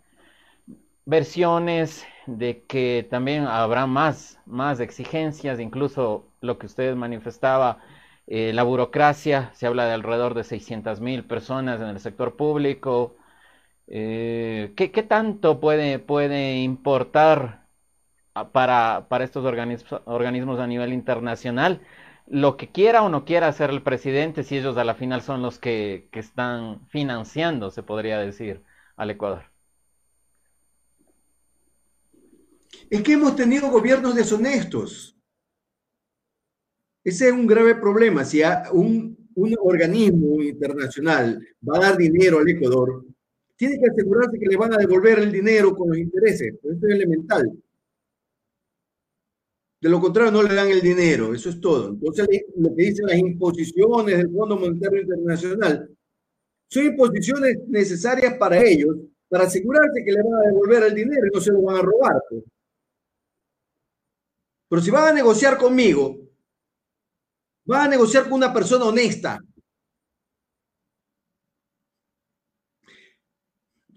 versiones de que también habrá más, más exigencias, incluso lo que usted manifestaba, eh, la burocracia, se habla de alrededor de 600 mil personas en el sector público. ¿qué, ¿qué, tanto puede, puede importar para, para estos organismos, organismos a nivel internacional lo que quiera o no quiera hacer el presidente, si ellos a la final son los que, que están financiando, se podría decir, al Ecuador. Es que hemos tenido gobiernos deshonestos. Ese es un grave problema. Si un, un organismo internacional va a dar dinero al Ecuador, tiene que asegurarse que le van a devolver el dinero con los intereses. Eso es elemental. De lo contrario, no le dan el dinero. Eso es todo. Entonces, lo que dicen las imposiciones del Fondo Monetario Internacional son imposiciones necesarias para ellos, para asegurarse que le van a devolver el dinero y no se lo van a robar. Pues. Pero si van a negociar conmigo, van a negociar con una persona honesta.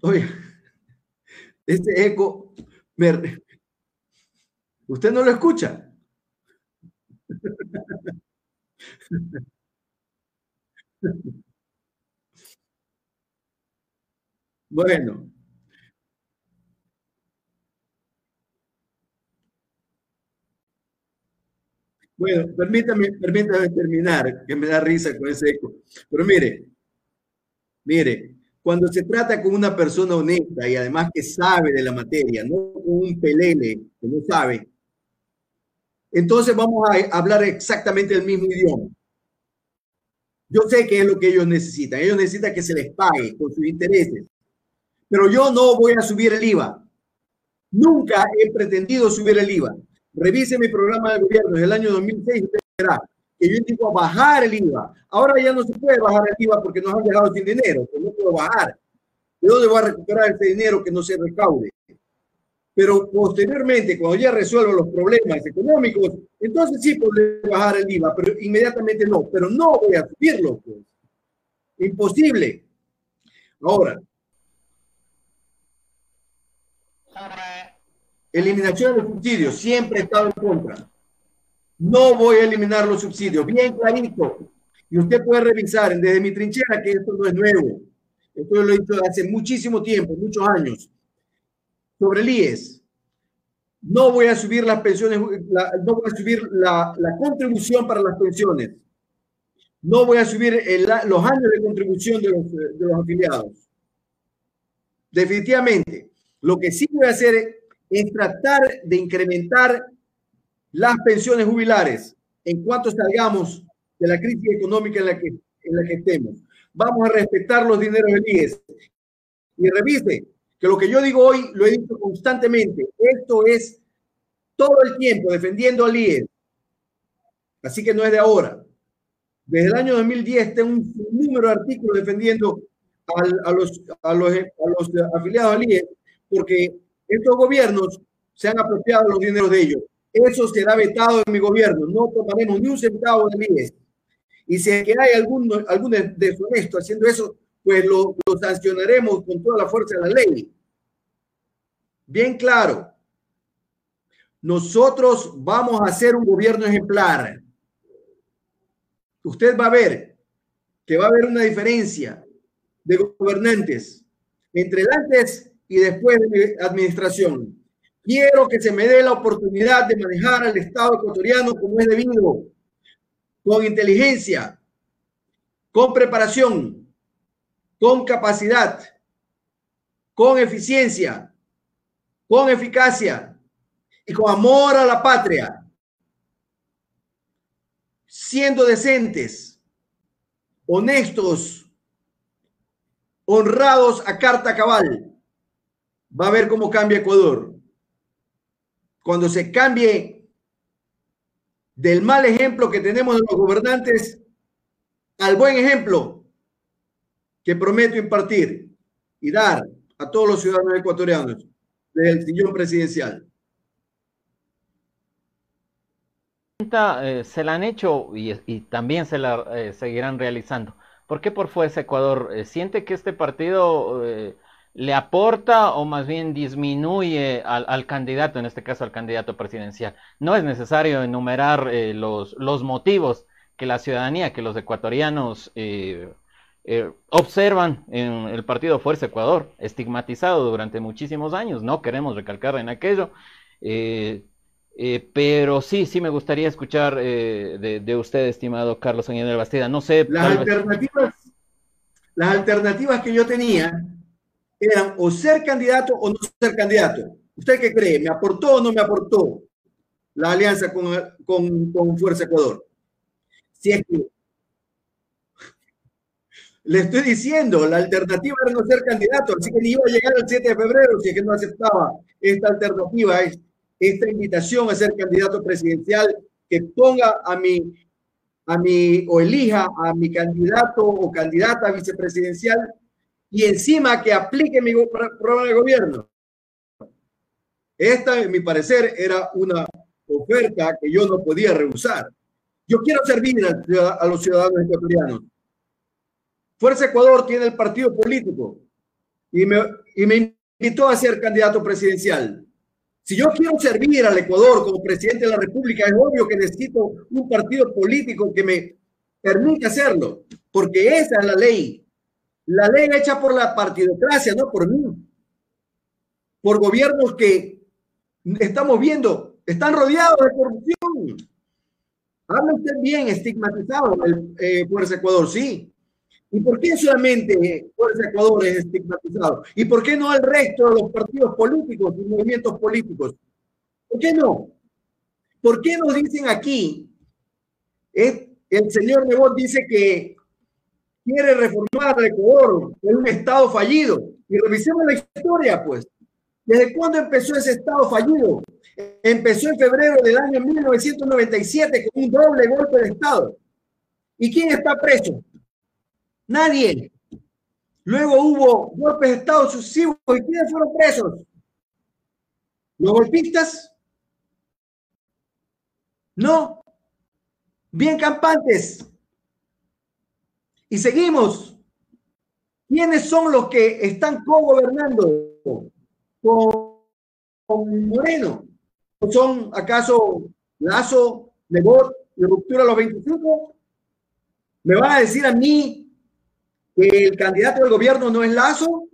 Oye, este eco, ¿usted no lo escucha? Bueno, Bueno, permítame, permítame terminar, que me da risa con ese eco. Pero mire, mire, cuando se trata con una persona honesta y además que sabe de la materia, no con un pelele que no sabe, entonces vamos a hablar exactamente el mismo idioma. Yo sé que es lo que ellos necesitan. Ellos necesitan que se les pague con sus intereses. Pero yo no voy a subir el IVA. Nunca he pretendido subir el IVA. Revise mi programa de gobierno del año 2006 y verá que yo indico a bajar el IVA. Ahora ya no se puede bajar el IVA porque nos han dejado sin dinero, pues no puedo bajar. ¿De dónde voy a recuperar ese dinero que no se recaude? Pero posteriormente, cuando ya resuelvo los problemas económicos, entonces sí podré bajar el IVA, pero inmediatamente no. Pero no voy a subirlo, pues. Imposible. Ahora, Eliminación de subsidios, siempre he estado en contra. No voy a eliminar los subsidios, bien clarito. Y usted puede revisar desde mi trinchera que esto no es nuevo. Esto lo he dicho hace muchísimo tiempo, muchos años. Sobre el IES, no voy a subir las pensiones, no voy a subir la, contribución para las pensiones. No voy a subir los años de contribución de los, afiliados. Definitivamente. Lo que sí voy a hacer es tratar de incrementar las pensiones jubilares en cuanto salgamos de la crisis económica en la que, en la estemos. Vamos a respetar los dineros del IES. Y revise que lo que yo digo hoy lo he dicho constantemente. Esto es todo el tiempo defendiendo al IES. Así que no es de ahora. Desde el año 2010 tengo un número de artículos defendiendo a, los, a, los, a los afiliados al IES porque estos gobiernos se han apropiado los dineros de ellos. Eso será vetado en mi gobierno. No tomaremos ni un centavo de IES. Y si hay algún, algún deshonesto haciendo eso, pues lo, sancionaremos con toda la fuerza de la ley. Bien claro. Nosotros vamos a hacer un gobierno ejemplar. Usted va a ver que va a haber una diferencia de gobernantes entre el antes y después de mi administración. Quiero que se me dé la oportunidad de manejar al Estado ecuatoriano como es debido, con inteligencia, con preparación, con capacidad, con eficiencia, con eficacia y con amor a la patria, siendo decentes, honestos, honrados a carta cabal va a ver cómo cambia Ecuador. Cuando se cambie del mal ejemplo que tenemos de los gobernantes al buen ejemplo que prometo impartir y dar a todos los ciudadanos ecuatorianos desde el sillón presidencial. Eh, se la han hecho y, también se la eh, seguirán realizando. ¿Por qué por Fuerza Ecuador? Eh, ¿Siente que este partido le aporta o más bien disminuye al, candidato, en este caso al candidato presidencial. No es necesario enumerar los, los, motivos que la ciudadanía, que los ecuatorianos eh, eh, observan en el partido Fuerza Ecuador, estigmatizado durante muchísimos años, no queremos recalcar en aquello. Eh, pero sí, sí me gustaría escuchar eh, de, usted, estimado Carlos Aguirre Bastida. No sé. Las alternativas, las alternativas que yo tenía eran o ser candidato o no ser candidato. ¿Usted qué cree? ¿Me aportó o no me aportó la alianza con, con, con Fuerza Ecuador? Si es que le estoy diciendo, la alternativa era no ser candidato, así que ni iba a llegar el 7 de febrero si es que no aceptaba esta alternativa, esta invitación a ser candidato presidencial que ponga a mi, a mi, o elija a mi candidato o candidata vicepresidencial y encima que aplique mi programa de gobierno. Esta, en mi parecer, era una oferta que yo no podía rehusar. Yo quiero servir a los ciudadanos ecuatorianos Fuerza Ecuador tiene el partido político y me, y invitó a ser candidato presidencial. Si yo quiero servir al Ecuador como presidente de la República, es obvio que necesito un partido político que me permita hacerlo, porque esa es la ley. La ley hecha por la partidocracia, no por mí. Por gobiernos que estamos viendo, están rodeados de corrupción. Habla usted bien, estigmatizado eh, Fuerza Ecuador, sí. ¿Y por qué solamente Fuerza Ecuador es estigmatizado? ¿Y por qué no el resto de los partidos políticos y movimientos políticos? ¿Por qué no? ¿Por qué nos dicen aquí? el señor Nebot dice que quiere reformar el Ecuador en un Estado fallido. Y revisemos la historia, pues. ¿Desde cuándo empezó ese Estado fallido? Empezó en febrero del año 1997 con un doble golpe de Estado. ¿Y quién está preso? Nadie. Luego hubo golpes de Estado sucesivos. ¿Y quiénes fueron presos? ¿Los golpistas? No. Bien campantes. Y seguimos. ¿Quiénes son los que están co-gobernando con, Moreno? ¿Son acaso Lazo, Lebor y Ruptura los 25? ¿Me van a decir a mí el candidato del gobierno no es Lazo,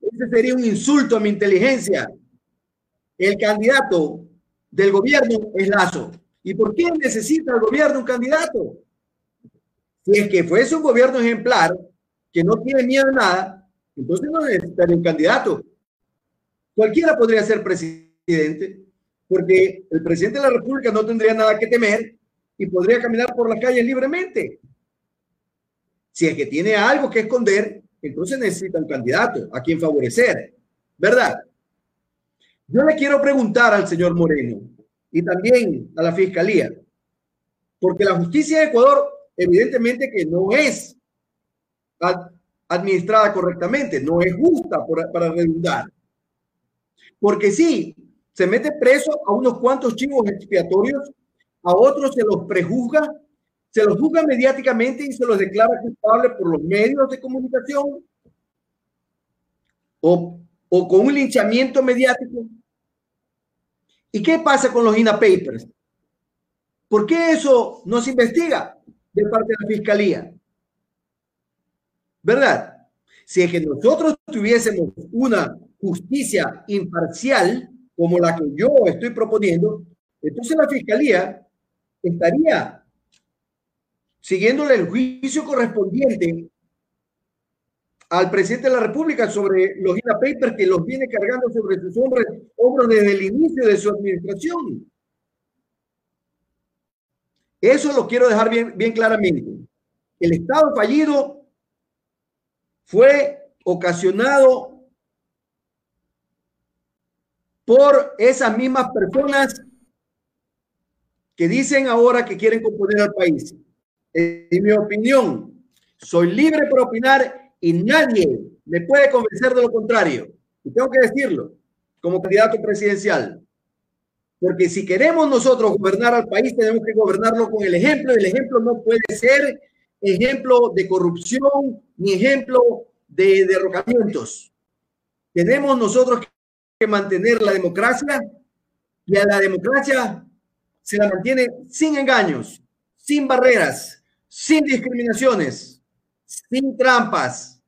ese sería un insulto a mi inteligencia. El candidato del gobierno es Lazo. ¿Y por qué necesita el gobierno un candidato? Si es que fuese un gobierno ejemplar, que no tiene miedo a nada, entonces no necesitaría un candidato. Cualquiera podría ser presidente, porque el presidente de la República no tendría nada que temer y podría caminar por las calles libremente. Si es que tiene algo que esconder, entonces necesita un candidato a quien favorecer, ¿verdad? Yo le quiero preguntar al señor Moreno y también a la fiscalía, porque la justicia de Ecuador evidentemente que no es administrada correctamente, no es justa para redundar. Porque sí, se mete preso a unos cuantos chivos expiatorios, a otros se los prejuzga se los juzga mediáticamente y se los declara culpable por los medios de comunicación o, o con un linchamiento mediático. ¿Y qué pasa con los INA Papers? ¿Por qué eso no se investiga de parte de la Fiscalía? ¿Verdad? Si es que nosotros tuviésemos una justicia imparcial, como la que yo estoy proponiendo, entonces la Fiscalía estaría siguiéndole el juicio correspondiente al presidente de la República sobre los INA Papers que los viene cargando sobre sus hombros, hombros desde el inicio de su administración. Eso lo quiero dejar bien, bien claramente. El Estado fallido fue ocasionado por esas mismas personas que dicen ahora que quieren componer al país en mi opinión, soy libre para opinar y nadie me puede convencer de lo contrario. Y tengo que decirlo como candidato presidencial. Porque si queremos nosotros gobernar al país, tenemos que gobernarlo con el ejemplo. El ejemplo no puede ser ejemplo de corrupción ni ejemplo de derrocamientos. Tenemos nosotros que mantener la democracia y a la democracia se la mantiene sin engaños, sin barreras, sin discriminaciones, sin trampas,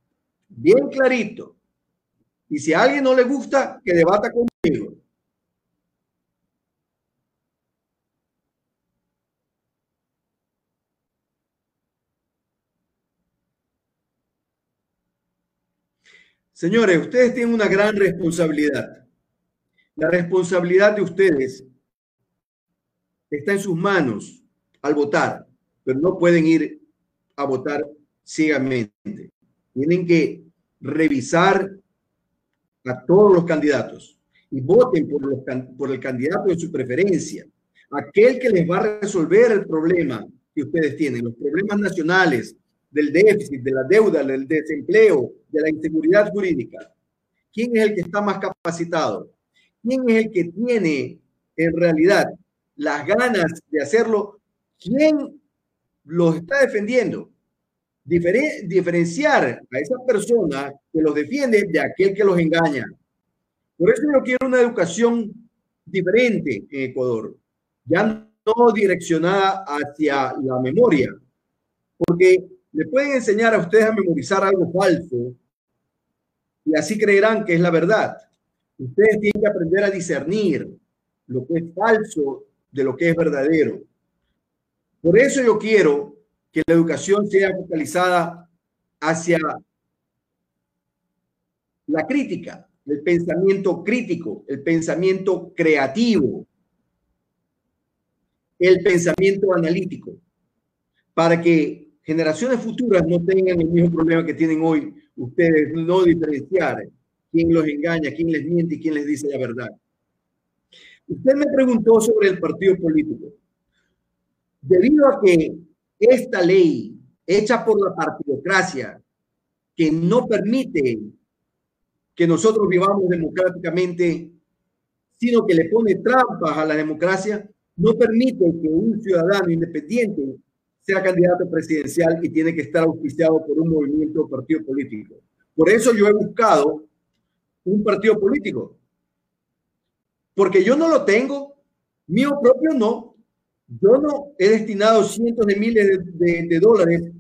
bien clarito. Y si a alguien no le gusta, que debata conmigo. Señores, ustedes tienen una gran responsabilidad. La responsabilidad de ustedes está en sus manos al votar pero no pueden ir a votar ciegamente. Tienen que revisar a todos los candidatos y voten por, los, por el candidato de su preferencia, aquel que les va a resolver el problema que ustedes tienen, los problemas nacionales del déficit, de la deuda, del desempleo, de la inseguridad jurídica. ¿Quién es el que está más capacitado? ¿Quién es el que tiene en realidad las ganas de hacerlo? ¿Quién los está defendiendo? diferenciar a esa persona que los defiende de aquel que los engaña. Por eso yo quiero una educación diferente en Ecuador, ya no direccionada hacia la memoria, porque le pueden enseñar a ustedes a memorizar algo falso y así creerán que es la verdad. Ustedes tienen que aprender a discernir lo que es falso de lo que es verdadero. Por eso yo quiero que la educación sea focalizada hacia la crítica, el pensamiento crítico, el pensamiento creativo, el pensamiento analítico, para que generaciones futuras no tengan el mismo problema que tienen hoy ustedes, no diferenciar quién los engaña, quién les miente y quién les dice la verdad. Usted me preguntó sobre el partido político. Debido a que esta ley hecha por la partidocracia, que no permite que nosotros vivamos democráticamente, sino que le pone trampas a la democracia, no permite que un ciudadano independiente sea candidato presidencial y tiene que estar auspiciado por un movimiento o partido político. Por eso yo he buscado un partido político, porque yo no lo tengo, mío propio no, yo no he destinado cientos de miles de, dólares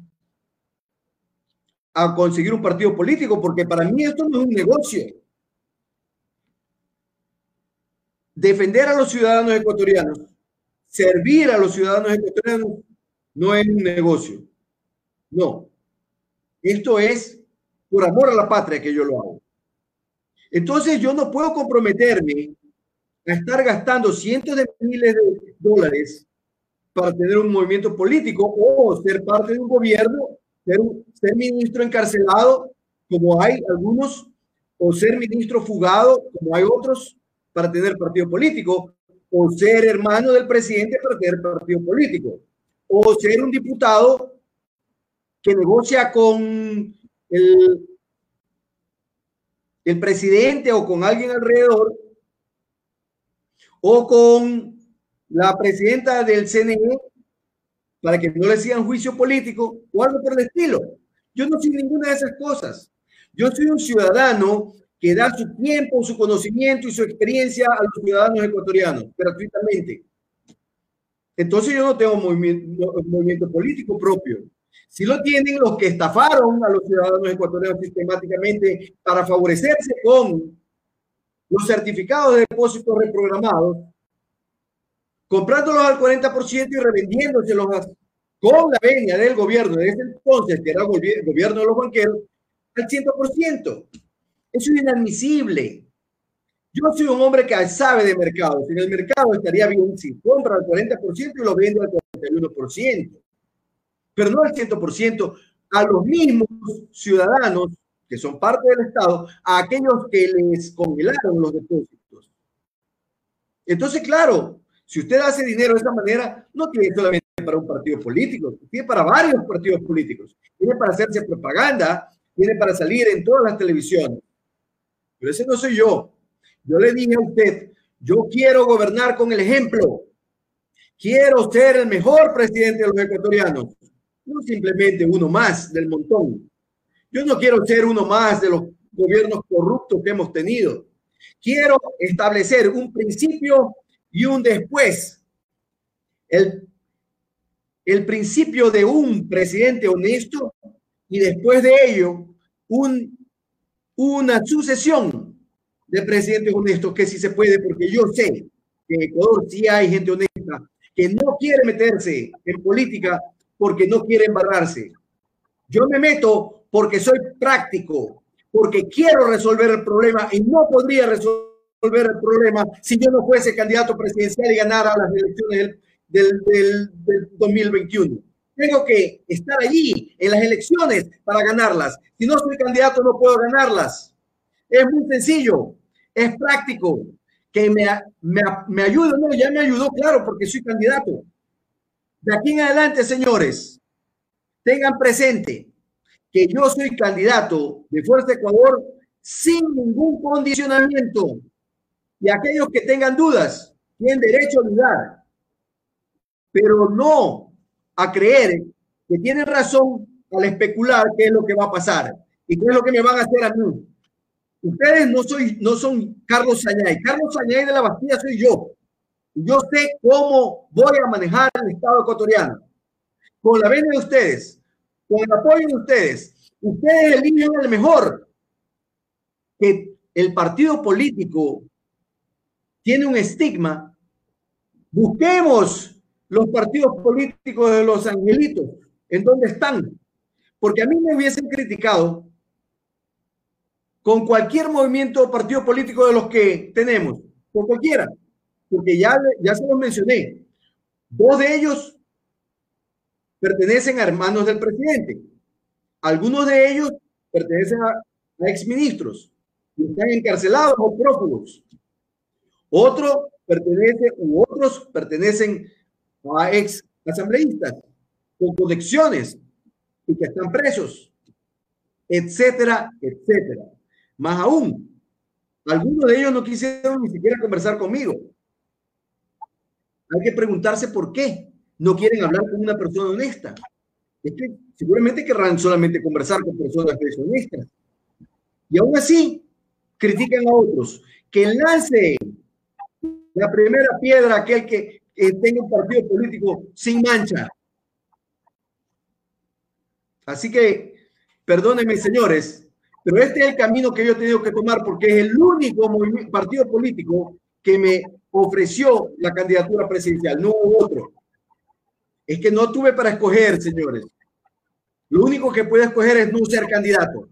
a conseguir un partido político, porque para mí esto no es un negocio. Defender a los ciudadanos ecuatorianos, servir a los ciudadanos ecuatorianos, no es un negocio. No. Esto es por amor a la patria que yo lo hago. Entonces yo no puedo comprometerme a estar gastando cientos de miles de dólares para tener un movimiento político o ser parte de un gobierno, ser, ser ministro encarcelado, como hay algunos, o ser ministro fugado, como hay otros, para tener partido político, o ser hermano del presidente para tener partido político, o ser un diputado que negocia con el, el presidente o con alguien alrededor, o con la presidenta del CNE para que no le sigan juicio político o algo por el estilo. Yo no soy ninguna de esas cosas. Yo soy un ciudadano que da su tiempo, su conocimiento y su experiencia a los ciudadanos ecuatorianos gratuitamente. Entonces yo no tengo movimiento, movimiento político propio. Si lo tienen los que estafaron a los ciudadanos ecuatorianos sistemáticamente para favorecerse con los certificados de depósitos reprogramados comprándolos al 40% y revendiéndoselos con la venia del gobierno de ese entonces, que era el gobierno de los banqueros, al 100%. Eso es inadmisible. Yo soy un hombre que sabe de mercado. Si en el mercado estaría bien si compra al 40% y lo vende al 41%, pero no al 100%, a los mismos ciudadanos que son parte del Estado, a aquellos que les congelaron los depósitos. Entonces, claro, si usted hace dinero de esa manera, no tiene solamente para un partido político, tiene para varios partidos políticos. Tiene para hacerse propaganda, tiene para salir en todas las televisiones. Pero ese no soy yo. Yo le dije a usted, yo quiero gobernar con el ejemplo. Quiero ser el mejor presidente de los ecuatorianos, no simplemente uno más del montón. Yo no quiero ser uno más de los gobiernos corruptos que hemos tenido. Quiero establecer un principio y un después. El, el principio de un presidente honesto y después de ello un, una sucesión de presidentes honestos que sí se puede, porque yo sé que en Ecuador sí hay gente honesta que no quiere meterse en política porque no quiere embarrarse. Yo me meto porque soy práctico, porque quiero resolver el problema y no podría resolver el problema si yo no fuese candidato presidencial y ganara las elecciones del 2021. Tengo que estar allí en las elecciones para ganarlas. Si no soy candidato, no puedo ganarlas. Es muy sencillo, es práctico. Que me, me, me ayude, no, ya me ayudó, claro, porque soy candidato. De aquí en adelante, señores, tengan presente que yo soy candidato de Fuerza Ecuador sin ningún condicionamiento. Y aquellos que tengan dudas tienen derecho a dudar, pero no a creer que tienen razón al especular qué es lo que va a pasar y qué es lo que me van a hacer a mí. Ustedes no, soy, no son Carlos Sañay. Carlos Sañay de la Bastilla soy yo. Yo sé cómo voy a manejar el Estado ecuatoriano. Con la venia de ustedes, con el apoyo de ustedes, ustedes eligen el mejor. Que el partido político tiene un estigma. Busquemos los partidos políticos de los angelitos, en dónde están. Porque a mí me hubiesen criticado con cualquier movimiento o partido político de los que tenemos, con cualquiera porque ya, ya se los mencioné. Dos de ellos pertenecen a hermanos del presidente. Algunos de ellos pertenecen a, exministros y están encarcelados o prófugos. Otro pertenece u otros pertenecen a ex asambleístas con conexiones y que están presos, etcétera, etcétera. Más aún, algunos de ellos no quisieron ni siquiera conversar conmigo. Hay que preguntarse por qué no quieren hablar con una persona honesta. Es que seguramente querrán solamente conversar con personas deshonestas. Y aún así, critican a otros. Que lance la primera piedra aquel que, que tenga un partido político sin mancha. Así que, perdónenme, señores, pero este es el camino que yo he tenido que tomar porque es el único partido político que me ofreció la candidatura presidencial, no hubo otro. Es que no tuve para escoger, señores. Lo único que puedo escoger es no ser candidato.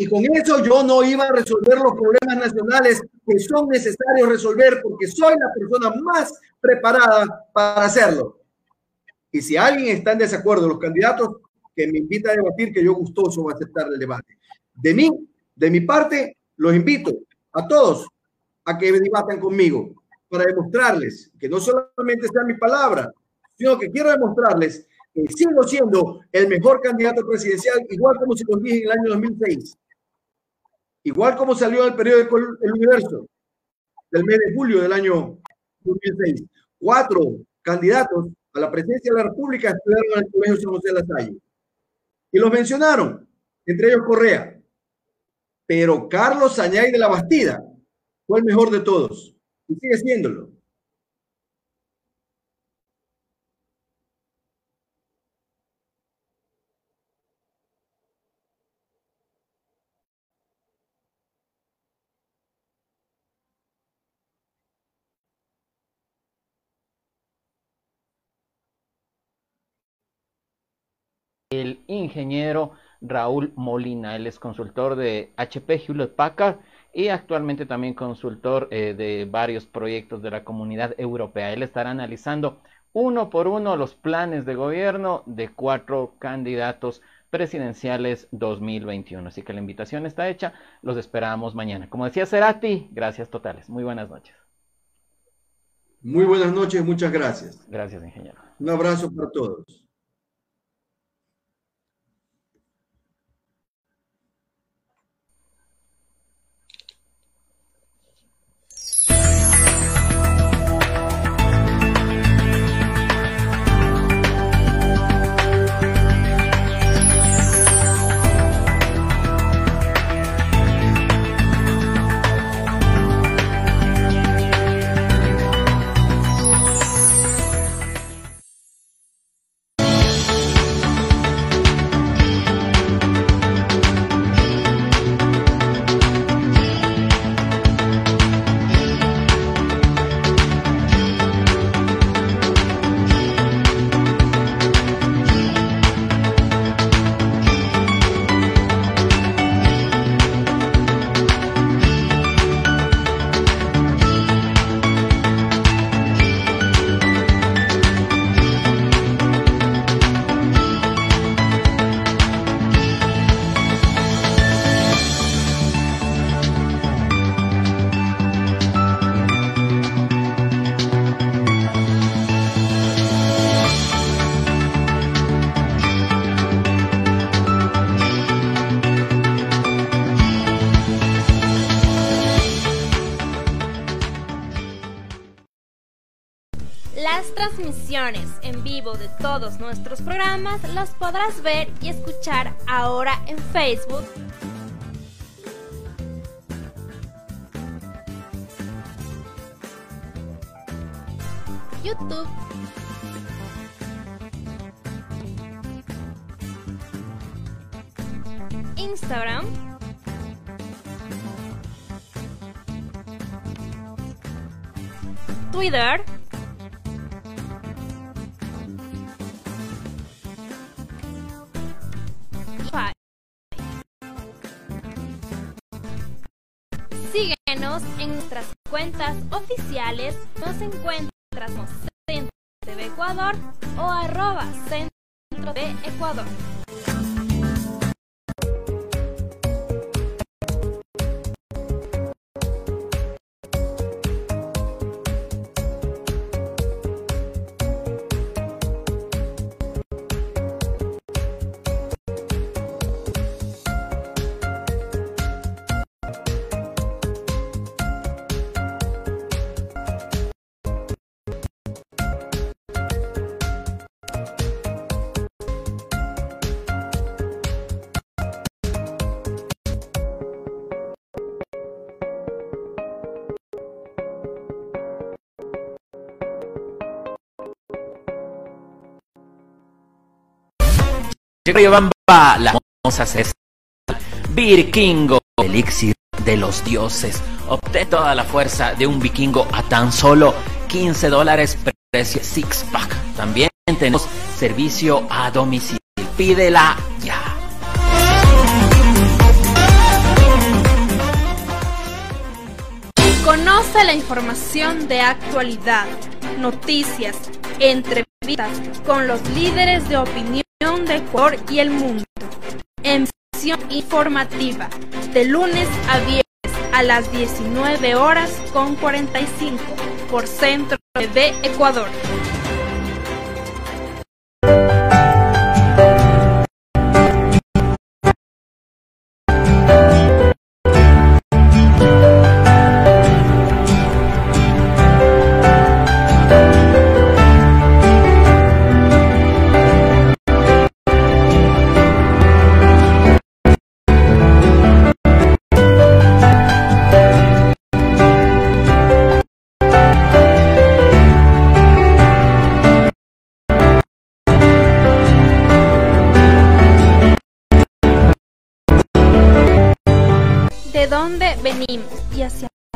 Y con eso yo no iba a resolver los problemas nacionales que son necesarios resolver porque soy la persona más preparada para hacerlo. Y si alguien está en desacuerdo, los candidatos, que me invita a debatir, que yo gustoso voy a aceptar el debate. De mí, de mi parte, los invito a todos a que debatan conmigo para demostrarles que no solamente sea mi palabra, sino que quiero demostrarles que sigo siendo el mejor candidato presidencial, igual como se lo dije en el año 2006. Igual como salió el periódico El Universo del mes de julio del año 2006. Cuatro candidatos a la presidencia de la República estudiaron en el Colegio San José de la Salle. Y los mencionaron, entre ellos Correa. Pero Carlos Sañay de la Bastida fue el mejor de todos y sigue siéndolo. El ingeniero Raúl Molina. Él es consultor de HP Hewlett Packard y actualmente también consultor eh, de varios proyectos de la comunidad europea. Él estará analizando uno por uno los planes de gobierno de cuatro candidatos presidenciales 2021. Así que la invitación está hecha. Los esperamos mañana. Como decía Cerati, gracias totales. Muy buenas noches. Muy buenas noches, muchas gracias. Gracias, ingeniero. Un abrazo para todos. Todos nuestros programas las podrás ver y escuchar ahora en Facebook. Bamba, la famosa César, Virkingo, elixir de los dioses. Obté toda la fuerza de un vikingo a tan solo 15 dólares precio six pack. También tenemos servicio a domicilio. Pídela ya. Conoce la información de actualidad, noticias, entrevistas con los líderes de opinión de Ecuador y el mundo. Emisión informativa de lunes a viernes a las 19 horas con 45 por Centro de Ecuador.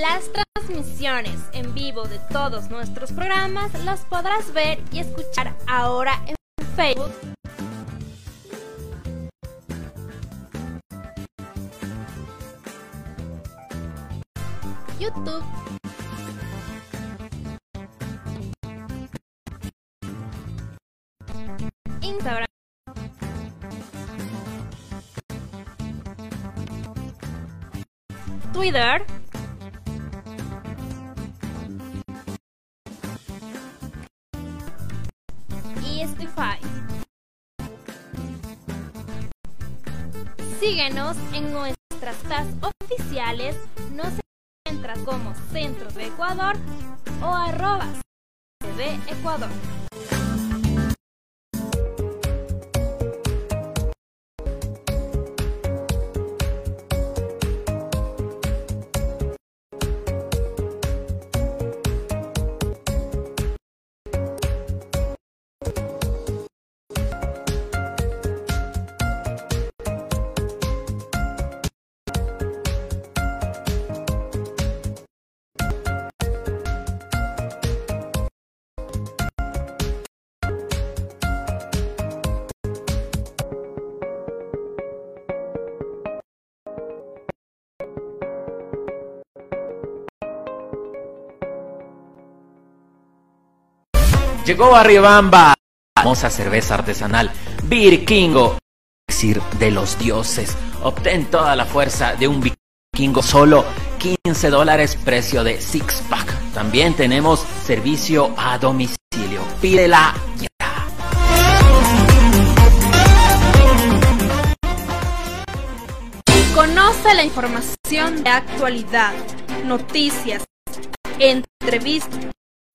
Las transmisiones en vivo de todos nuestros programas las podrás ver y escuchar ahora en Facebook. YouTube. Instagram. Twitter. Síguenos en nuestras tasas oficiales. Nos encuentras como Centro de Ecuador o arroba de Ecuador. Llegó a Riobamba, famosa cerveza artesanal, Birkingo, decir de los dioses. Obtén toda la fuerza de un vikingo solo 15 dólares precio de six pack. También tenemos servicio a domicilio. Pídela ya. Conoce la información de actualidad, noticias, entrevistas,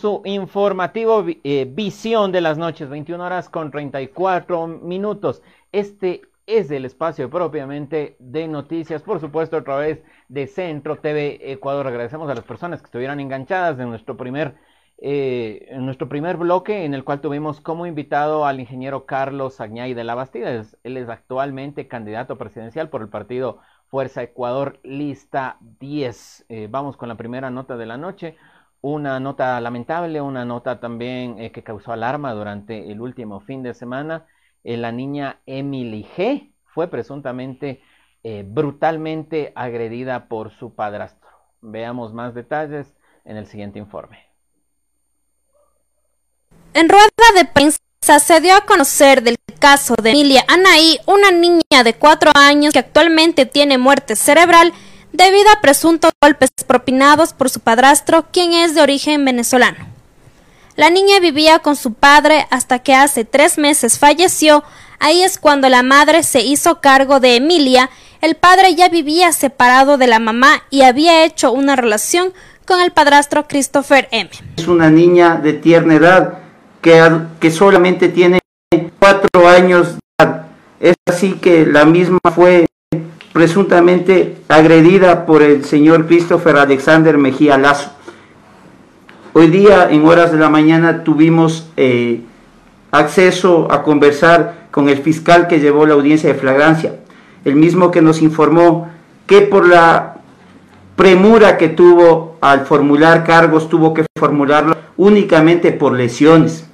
Su informativo eh, Visión de las Noches, 21 horas con 34 minutos. Este es el espacio propiamente de noticias, por supuesto, a través de Centro TV Ecuador. Agradecemos a las personas que estuvieron enganchadas en nuestro primer, eh, en nuestro primer bloque, en el cual tuvimos como invitado al ingeniero Carlos Añay de la Bastida. Él es actualmente candidato presidencial por el partido Fuerza Ecuador, lista 10. Eh, vamos con la primera nota de la noche una nota lamentable, una nota también eh, que causó alarma durante el último fin de semana. Eh, la niña Emily G fue presuntamente eh, brutalmente agredida por su padrastro. Veamos más detalles en el siguiente informe. En rueda de prensa se dio a conocer del caso de Emilia Anaí, una niña de cuatro años que actualmente tiene muerte cerebral debido a presuntos golpes propinados por su padrastro, quien es de origen venezolano. La niña vivía con su padre hasta que hace tres meses falleció. Ahí es cuando la madre se hizo cargo de Emilia el padre ya vivía separado de la mamá y había hecho una relación con el padrastro Christopher M. Es una niña de tierna edad que, que solamente tiene cuatro años de edad. Es así que la misma fue presuntamente agredida por el señor Christopher Alexander Mejía Lazo. Hoy día, en horas de la mañana, tuvimos eh, acceso a conversar con el fiscal que llevó la audiencia de flagrancia, el mismo que nos informó que por la premura que tuvo al formular cargos, tuvo que formularlo únicamente por lesiones,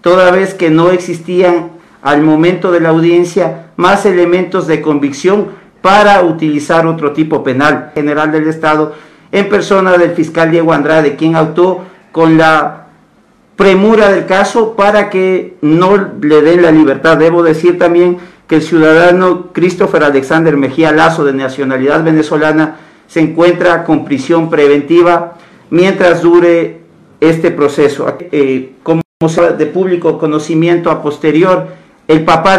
toda vez que no existían al momento de la audiencia más elementos de convicción para utilizar otro tipo penal general del Estado en persona del fiscal Diego Andrade, quien actuó con la premura del caso para que no le den la libertad. Debo decir también que el ciudadano Christopher Alexander Mejía Lazo, de nacionalidad venezolana, se encuentra con prisión preventiva mientras dure este proceso. Eh, como de público conocimiento a posterior, el papá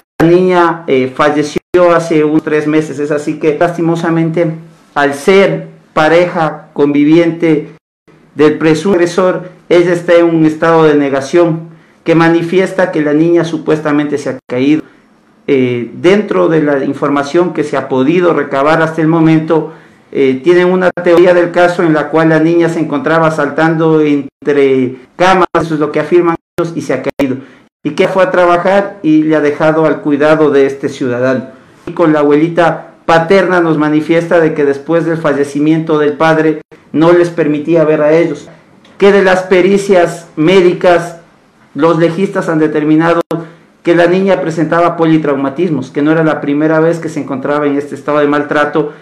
eh, falleció hace unos tres meses. Es así que lastimosamente, al ser pareja conviviente del presunto agresor, ella está en un estado de negación que manifiesta que la niña supuestamente se ha caído. Eh, dentro de la información que se ha podido recabar hasta el momento, eh, tienen una teoría del caso en la cual la niña se encontraba saltando entre camas, eso es lo que afirman ellos, y se ha caído. Y que fue a trabajar y le ha dejado al cuidado de este ciudadano. Y con la abuelita paterna nos manifiesta de que después del fallecimiento del padre no les permitía ver a ellos. Que de las pericias médicas, los legistas han determinado que la niña presentaba politraumatismos, que no era la primera vez que se encontraba en este estado de maltrato.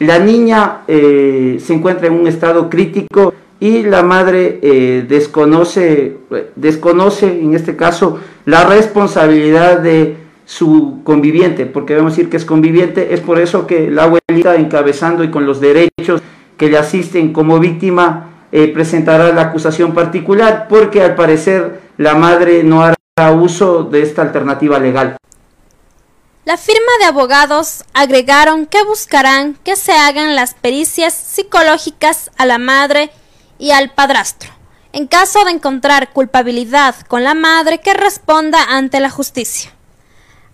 La niña eh, se encuentra en un estado crítico y la madre eh, desconoce, desconoce, en este caso, la responsabilidad de su conviviente, porque debemos decir que es conviviente, es por eso que la abuelita encabezando y con los derechos que le asisten como víctima eh, presentará la acusación particular, porque al parecer la madre no hará uso de esta alternativa legal. La firma de abogados agregaron que buscarán que se hagan las pericias psicológicas a la madre y al padrastro, en caso de encontrar culpabilidad con la madre que responda ante la justicia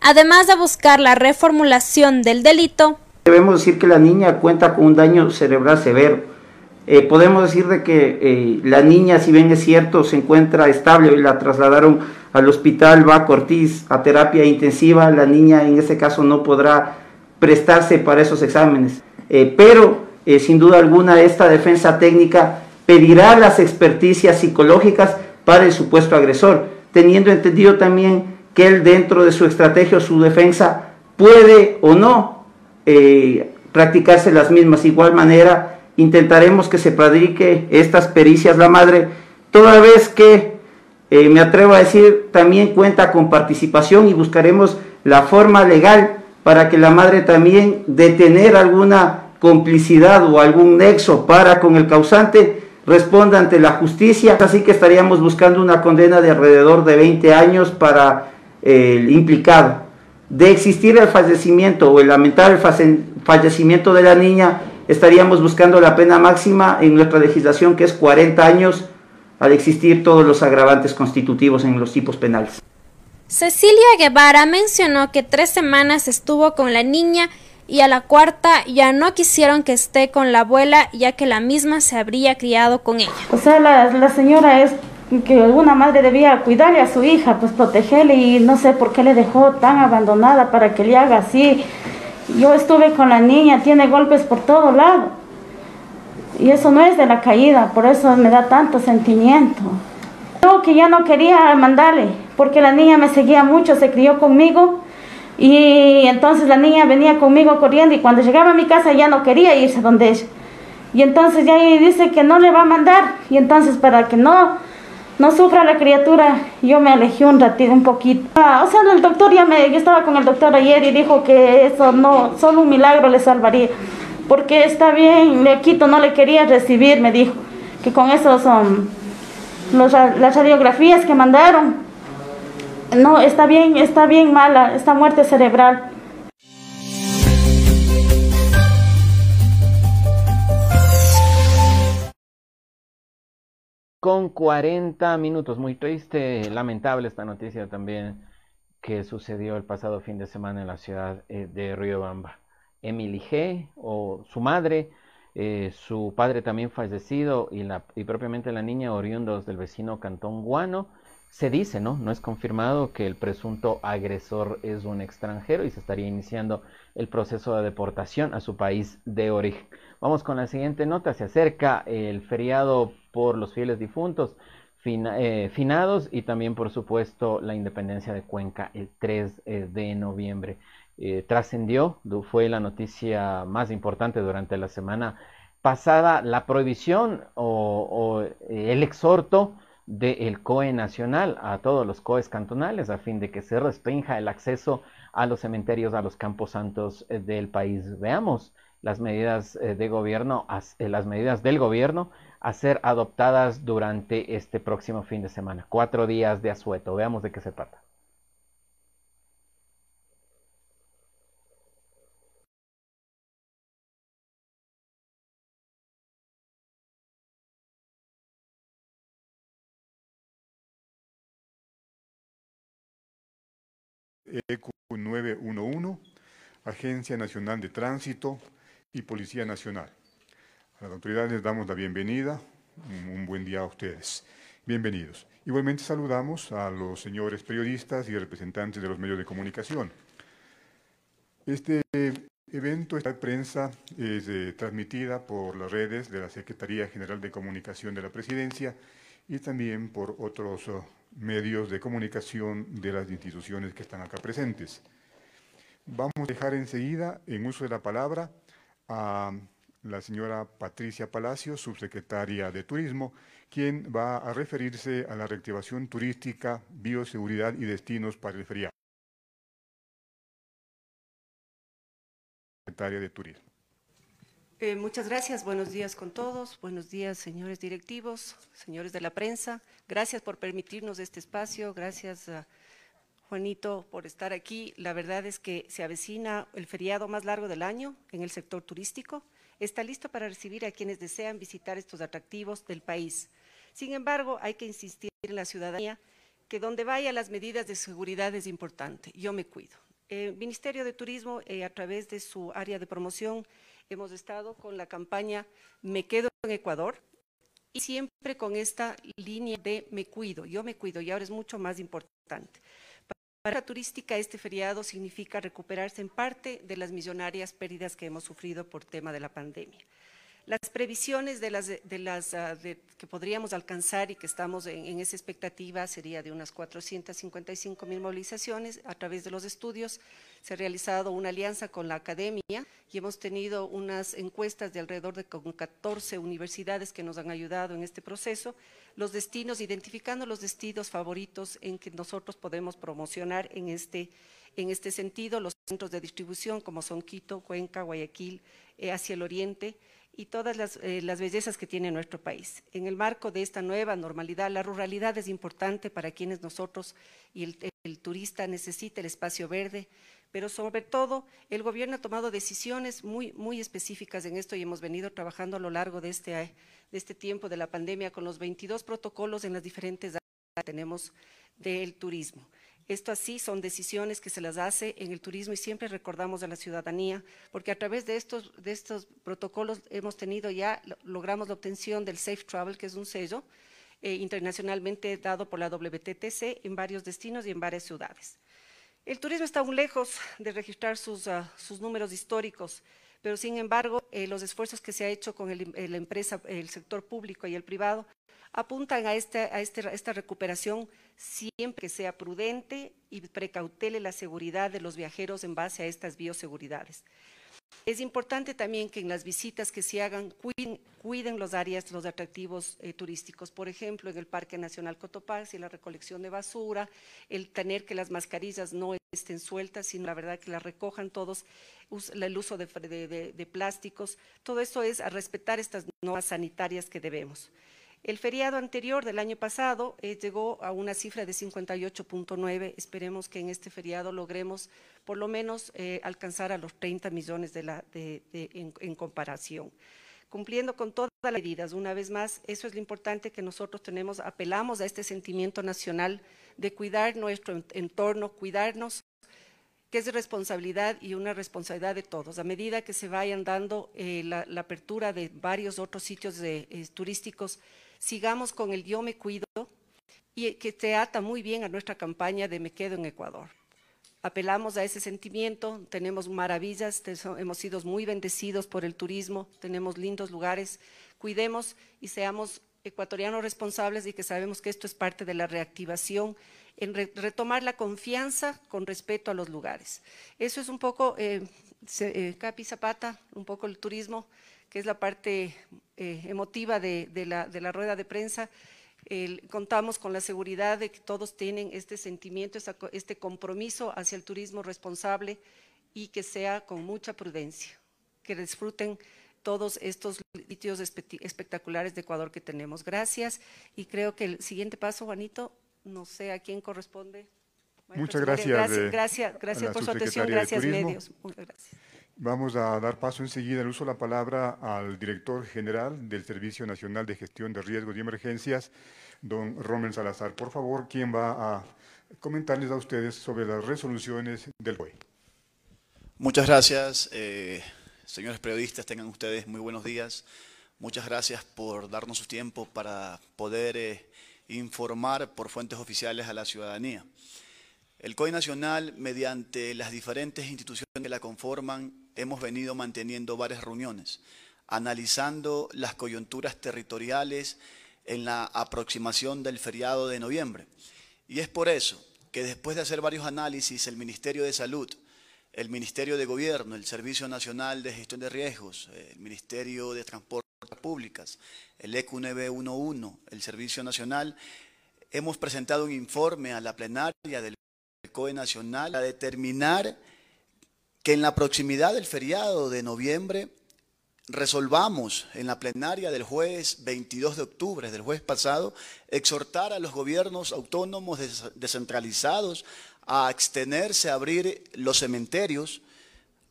además de buscar la reformulación del delito. Debemos decir que la niña cuenta con un daño cerebral severo. Eh, podemos decir de que eh, la niña, si bien es cierto, se encuentra estable y la trasladaron al hospital Va Cortiz a terapia intensiva, la niña en ese caso no podrá prestarse para esos exámenes. Eh, pero, sin duda alguna, esta defensa técnica pedirá las experticias psicológicas para el supuesto agresor, teniendo entendido también que él dentro de su estrategia o su defensa puede o no eh, practicarse las mismas. De igual manera, intentaremos que se predique estas pericias la madre, toda vez que, eh, me atrevo a decir, también cuenta con participación y buscaremos la forma legal para que la madre también de tener alguna complicidad o algún nexo para con el causante responda ante la justicia. Así que estaríamos buscando una condena de alrededor de 20 años para el implicado. De existir el fallecimiento o el lamentar el fallecimiento de la niña, estaríamos buscando la pena máxima en nuestra legislación, que es 40 años, al existir todos los agravantes constitutivos en los tipos penales. Cecilia Guevara mencionó que tres semanas estuvo con la niña y a la cuarta ya no quisieron que esté con la abuela ya que la misma se habría criado con ella. O sea, la, la señora es que alguna madre debía cuidarle a su hija, pues protegerle y no sé por qué le dejó tan abandonada para que le haga así. Yo estuve con la niña, tiene golpes por todo lado. Y eso no es de la caída, por eso me da tanto sentimiento. Yo que ya no quería mandarle, porque la niña me seguía mucho, se crió conmigo. Y entonces la niña venía conmigo corriendo y cuando llegaba a mi casa ya no quería irse donde ella. Y entonces ya dice que no le va a mandar. Y entonces para que no no sufra la criatura, yo me alejé un ratito, un poquito. Ah, o sea, el doctor ya me, yo estaba con el doctor ayer y dijo que eso no, solo un milagro le salvaría. Porque está bien, le quito, no le quería recibir, me dijo, que con eso son las radiografías que mandaron no, está bien, está bien mala, esta muerte cerebral. Con 40 minutos, muy triste, lamentable esta noticia también que sucedió el pasado fin de semana en la ciudad eh, de Riobamba. Emily G. o su madre, eh, su padre también fallecido y, la, y propiamente la niña oriundos del vecino Cantón Guano se dice, ¿no? No es confirmado que el presunto agresor es un extranjero y se estaría iniciando el proceso de deportación a su país de origen. Vamos con la siguiente nota. Se acerca el feriado por los fieles difuntos. Eh, finados y también por supuesto la independencia de Cuenca el 3 eh, de noviembre. Eh, trascendió, fue la noticia más importante durante la semana pasada, la prohibición o, el exhorto del COE nacional a todos los COEs cantonales a fin de que se restrinja el acceso a los cementerios, a los campos santos del país. Veamos las medidas de gobierno, las medidas del gobierno a ser adoptadas durante este próximo fin de semana. Cuatro días de asueto. Veamos de qué se trata. ECU 911, Agencia Nacional de Tránsito y Policía Nacional. A las autoridades les damos la bienvenida. Un, buen día a ustedes. Bienvenidos. Igualmente saludamos a los señores periodistas y representantes de los medios de comunicación. Este evento, esta prensa, es eh, transmitida por las redes de la Secretaría General de Comunicación de la Presidencia y también por otros medios de comunicación de las instituciones que están acá presentes. Vamos a dejar enseguida, en uso de la palabra, a la señora Patricia Palacio, subsecretaria de Turismo, quien va a referirse a la reactivación turística, bioseguridad y destinos para el feriado. Eh, muchas gracias, buenos días con todos, buenos días señores directivos, señores de la prensa, gracias por permitirnos este espacio, gracias a Juanito por estar aquí. La verdad es que se avecina el feriado más largo del año en el sector turístico está listo para recibir a quienes desean visitar estos atractivos del país. Sin embargo, hay que insistir en la ciudadanía que donde vaya las medidas de seguridad es importante. Yo me cuido. El Ministerio de Turismo, eh, a través de su área de promoción, hemos estado con la campaña Me quedo en Ecuador y siempre con esta línea de me cuido, yo me cuido y ahora es mucho más importante. Para la turística, este feriado significa recuperarse en parte de las millonarias pérdidas que hemos sufrido por tema de la pandemia. Las previsiones de las, ah, que podríamos alcanzar y que estamos en, esa expectativa sería de unas 455 mil movilizaciones a través de los estudios. Se ha realizado una alianza con la academia y hemos tenido unas encuestas de alrededor de 14 universidades que nos han ayudado en este proceso. Los destinos, identificando los destinos favoritos en que nosotros podemos promocionar en este, en este sentido, los centros de distribución como son Quito, Cuenca, Guayaquil, eh, hacia el oriente y todas eh, las, bellezas que tiene nuestro país. En el marco de esta nueva normalidad, la ruralidad es importante para quienes nosotros y el, turista necesita el espacio verde, pero sobre todo el gobierno ha tomado decisiones muy, muy específicas en esto y hemos venido trabajando a lo largo de este, de este tiempo de la pandemia con los 22 protocolos en las diferentes áreas que tenemos del turismo. Esto así son decisiones que se las hace en el turismo y siempre recordamos a la ciudadanía, porque a través de estos, de estos protocolos hemos tenido ya, logramos la obtención del Safe Travel, que es un sello eh, internacionalmente dado por la WTTC en varios destinos y en varias ciudades. El turismo está aún lejos de registrar sus, ah, sus números históricos, pero sin embargo, eh, los esfuerzos que se ha hecho con la empresa, el sector público y el privado apuntan a, este, a esta recuperación siempre que sea prudente y precautele la seguridad de los viajeros en base a estas bioseguridades. Es importante también que en las visitas que se hagan cuiden, los áreas, los atractivos eh, turísticos. Por ejemplo, en el Parque Nacional Cotopaxi, la recolección de basura, el tener que las mascarillas no estén sueltas, sino la verdad que las recojan todos, el uso de, de plásticos. Todo eso es a respetar estas normas sanitarias que debemos. El feriado anterior del año pasado eh, llegó a una cifra de 58.9. Esperemos que en este feriado logremos por lo menos eh, alcanzar a los 30 millones de en, comparación. Cumpliendo con todas las medidas. Una vez más, eso es lo importante que nosotros tenemos, apelamos a este sentimiento nacional de cuidar nuestro entorno, cuidarnos, que es responsabilidad y una responsabilidad de todos. A medida que se vayan dando eh, la, apertura de varios otros sitios turísticos, sigamos con el yo me cuido y que te ata muy bien a nuestra campaña de Me quedo en Ecuador. Apelamos a ese sentimiento, tenemos maravillas, hemos sido muy bendecidos por el turismo, tenemos lindos lugares, cuidemos y seamos ecuatorianos responsables y que sabemos que esto es parte de la reactivación, en retomar la confianza con respeto a los lugares. Eso es un poco, eh, eh, Capi Zapata, un poco el turismo, que es la parte eh, emotiva de, la, de la rueda de prensa contamos con la seguridad de que todos tienen este sentimiento, este compromiso hacia el turismo responsable y que sea con mucha prudencia, que disfruten todos estos sitios espectaculares de Ecuador que tenemos. Gracias y creo que el siguiente paso, Juanito, no sé a quién corresponde. Muchas gracias. Gracias, gracias, por su atención, gracias medios. Muchas gracias. Vamos a dar paso enseguida el uso de la palabra al director general del Servicio Nacional de Gestión de Riesgos y Emergencias, don Rommel Salazar. Por favor, ¿quién va a comentarles a ustedes sobre las resoluciones del COE? Muchas gracias, eh, señores periodistas, tengan ustedes muy buenos días. Muchas gracias por darnos su tiempo para poder eh, informar por fuentes oficiales a la ciudadanía. El COE Nacional, mediante las diferentes instituciones que la conforman, hemos venido manteniendo varias reuniones, analizando las coyunturas territoriales en la aproximación del feriado de noviembre. Y es por eso que después de hacer varios análisis, el Ministerio de Salud, el Ministerio de Gobierno, el Servicio Nacional de Gestión de Riesgos, el Ministerio de Transportes Públicas, el EQ911, el Servicio Nacional, hemos presentado un informe a la plenaria del COE Nacional a determinar que en la proximidad del feriado de noviembre resolvamos en la plenaria del jueves 22 de octubre, del jueves pasado, exhortar a los gobiernos autónomos descentralizados a abstenerse a abrir los cementerios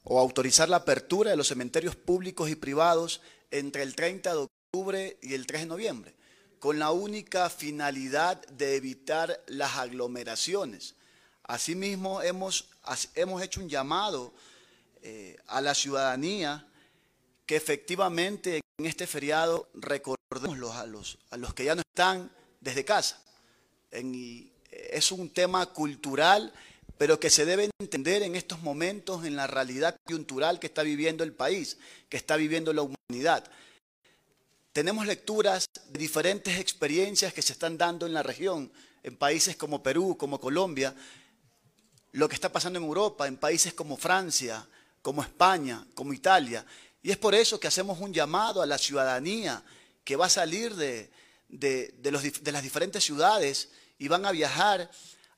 o autorizar la apertura de los cementerios públicos y privados entre el 30 de octubre y el 3 de noviembre, con la única finalidad de evitar las aglomeraciones. Asimismo, hemos, hemos hecho un llamado eh, a la ciudadanía que efectivamente en este feriado recordemos a los, a los que ya no están desde casa. es un tema cultural, pero que se debe entender en estos momentos en la realidad coyuntural que está viviendo el país, que está viviendo la humanidad. Tenemos lecturas de diferentes experiencias que se están dando en la región, en países como Perú, como Colombia, lo que está pasando en Europa, en países como Francia, como España, como Italia. Y es por eso que hacemos un llamado a la ciudadanía que va a salir de, las diferentes ciudades y van a viajar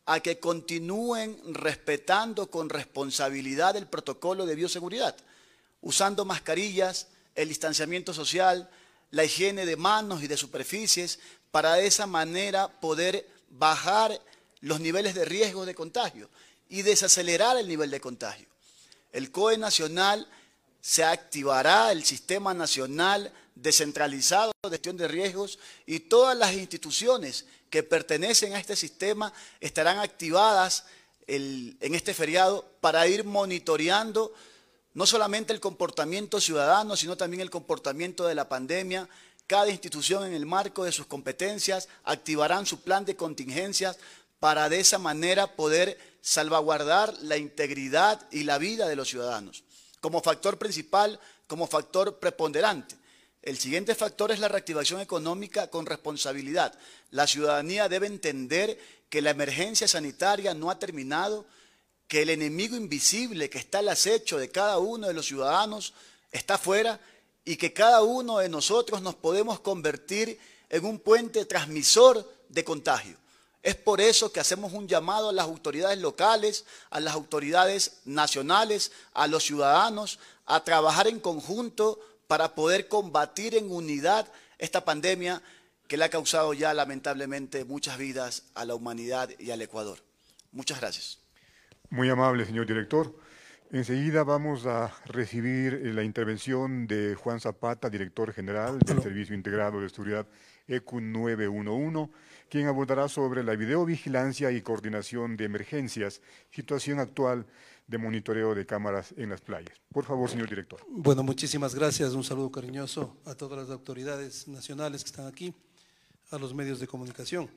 a que continúen respetando con responsabilidad el protocolo de bioseguridad, usando mascarillas, el distanciamiento social, la higiene de manos y de superficies, para de esa manera poder bajar los niveles de riesgo de contagio y desacelerar el nivel de contagio. El COE nacional se activará el Sistema Nacional Descentralizado de Gestión de Riesgos y todas las instituciones que pertenecen a este sistema estarán activadas en este feriado para ir monitoreando no solamente el comportamiento ciudadano, sino también el comportamiento de la pandemia. Cada institución en el marco de sus competencias activarán su plan de contingencias para de esa manera poder salvaguardar la integridad y la vida de los ciudadanos, como factor principal, como factor preponderante. El siguiente factor es la reactivación económica con responsabilidad. La ciudadanía debe entender que la emergencia sanitaria no ha terminado, que el enemigo invisible que está al acecho de cada uno de los ciudadanos está fuera y que cada uno de nosotros nos podemos convertir en un puente transmisor de contagio. Es por eso que hacemos un llamado a las autoridades locales, a las autoridades nacionales, a los ciudadanos, a trabajar en conjunto para poder combatir en unidad esta pandemia que le ha causado ya lamentablemente muchas vidas a la humanidad y al Ecuador. Muchas gracias. Muy amable, señor director. Enseguida vamos a recibir eh, la intervención de Juan Zapata, director general del Servicio Integrado de Seguridad ECU 911, quien abordará sobre la videovigilancia y coordinación de emergencias, situación actual de monitoreo de cámaras en las playas. Por favor, señor director. Bueno, muchísimas gracias. Un saludo cariñoso a todas las autoridades nacionales que están aquí, a los medios de comunicación.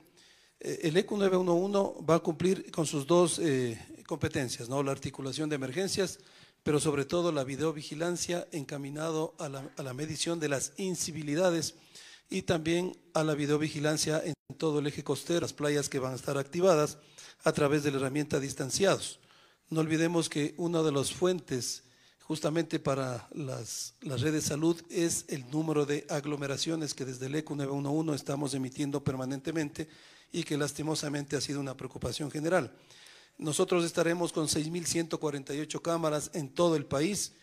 Eh, el ECU 911 va a cumplir con sus dos eh, competencias, ¿no? la articulación de emergencias, pero sobre todo la videovigilancia encaminado a la, a la medición de las incivilidades y también a la videovigilancia en todo el eje costero, las playas que van a estar activadas a través de la herramienta distanciados. No olvidemos que una de las fuentes justamente para las, las redes de salud es el número de aglomeraciones que desde el ECU 911 estamos emitiendo permanentemente y que lastimosamente ha sido una preocupación general. Nosotros estaremos con 6.148 cámaras en todo el país.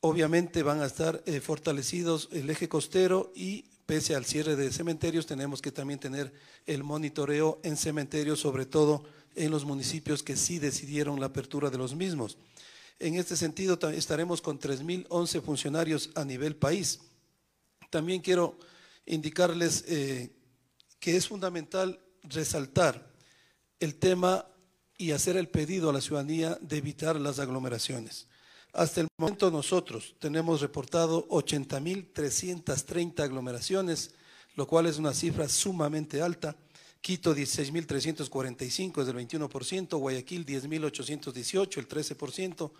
Obviamente van a estar eh, fortalecidos el eje costero y pese al cierre de cementerios tenemos que también tener el monitoreo en cementerios, sobre todo en los municipios que sí decidieron la apertura de los mismos. En este sentido estaremos con 3.011 funcionarios a nivel país. También quiero indicarles eh, que es fundamental resaltar el tema y hacer el pedido a la ciudadanía de evitar las aglomeraciones. Hasta el momento nosotros tenemos reportado 80.330 aglomeraciones, lo cual es una cifra sumamente alta. Quito 16.345 es del 21%, Guayaquil 10.818 el 13%,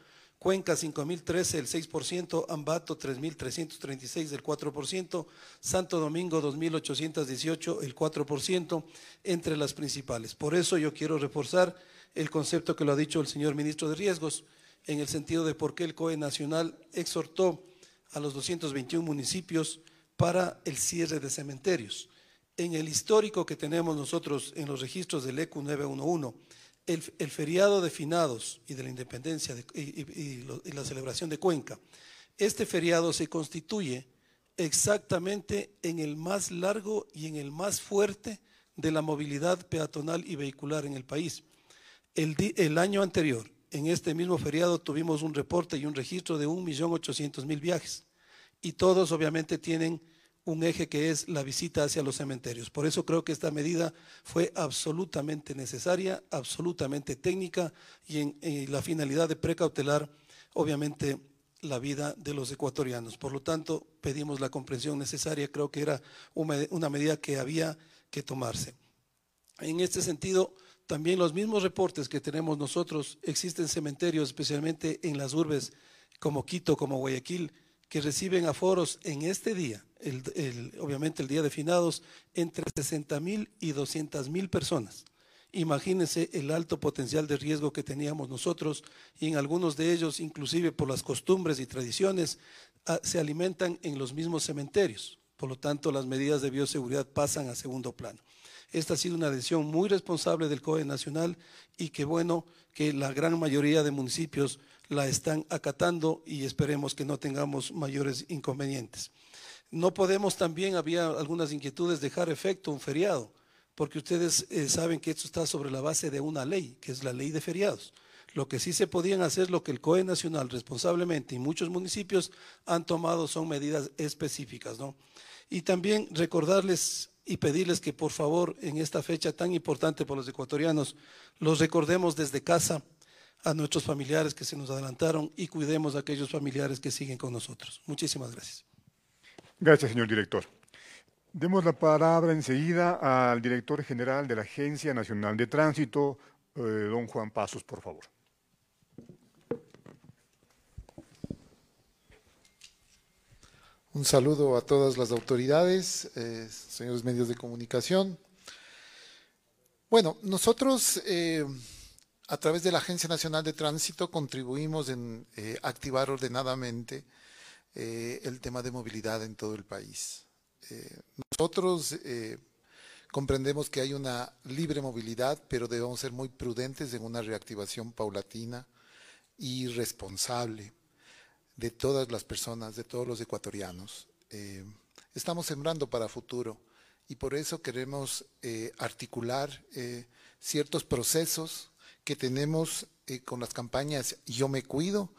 Cuenca 5.013, el 6%, Ambato 3.336, el 4%, Santo Domingo 2.818, el 4%, entre las principales. Por eso yo quiero reforzar el concepto que lo ha dicho el señor ministro de Riesgos, en el sentido de por qué el COE Nacional exhortó a los 221 municipios para el cierre de cementerios. En el histórico que tenemos nosotros en los registros del ECU 911, el, feriado de finados y de la independencia y, la celebración de Cuenca, este feriado se constituye exactamente en el más largo y en el más fuerte de la movilidad peatonal y vehicular en el país. El, el año anterior, en este mismo feriado, tuvimos un reporte y un registro de 1.800.000 viajes y todos obviamente tienen un eje que es la visita hacia los cementerios. Por eso creo que esta medida fue absolutamente necesaria, absolutamente técnica y en, la finalidad de precautelar, obviamente, la vida de los ecuatorianos. Por lo tanto, pedimos la comprensión necesaria, creo que era una medida que había que tomarse. En este sentido, también los mismos reportes que tenemos nosotros, existen cementerios, especialmente en las urbes como Quito, como Guayaquil, que reciben aforos en este día, obviamente el día de finados, entre 60 mil y 200 mil personas. Imagínense el alto potencial de riesgo que teníamos nosotros y en algunos de ellos, inclusive por las costumbres y tradiciones, ah, se alimentan en los mismos cementerios. Por lo tanto, las medidas de bioseguridad pasan a segundo plano. Esta ha sido una decisión muy responsable del COE Nacional y qué bueno que la gran mayoría de municipios la están acatando y esperemos que no tengamos mayores inconvenientes. No podemos también, había algunas inquietudes, dejar efecto un feriado, porque ustedes eh, saben que esto está sobre la base de una ley, que es la ley de feriados. Lo que sí se podían hacer, lo que el COE Nacional responsablemente y muchos municipios han tomado son medidas específicas. ¿no? Y también recordarles y pedirles que por favor en esta fecha tan importante para los ecuatorianos los recordemos desde casa a nuestros familiares que se nos adelantaron y cuidemos a aquellos familiares que siguen con nosotros. Muchísimas gracias. Gracias, señor director. Demos la palabra enseguida al director general de la Agencia Nacional de Tránsito, eh, don Juan Pasos, por favor. Un saludo a todas las autoridades, eh, señores medios de comunicación. Bueno, nosotros eh, a través de la Agencia Nacional de Tránsito contribuimos en activar ordenadamente eh, el tema de movilidad en todo el país. Eh, nosotros eh, comprendemos que hay una libre movilidad, pero debemos ser muy prudentes en una reactivación paulatina y responsable de todas las personas, de todos los ecuatorianos. estamos sembrando para futuro y por eso queremos articular ciertos procesos que tenemos con las campañas Yo me cuido,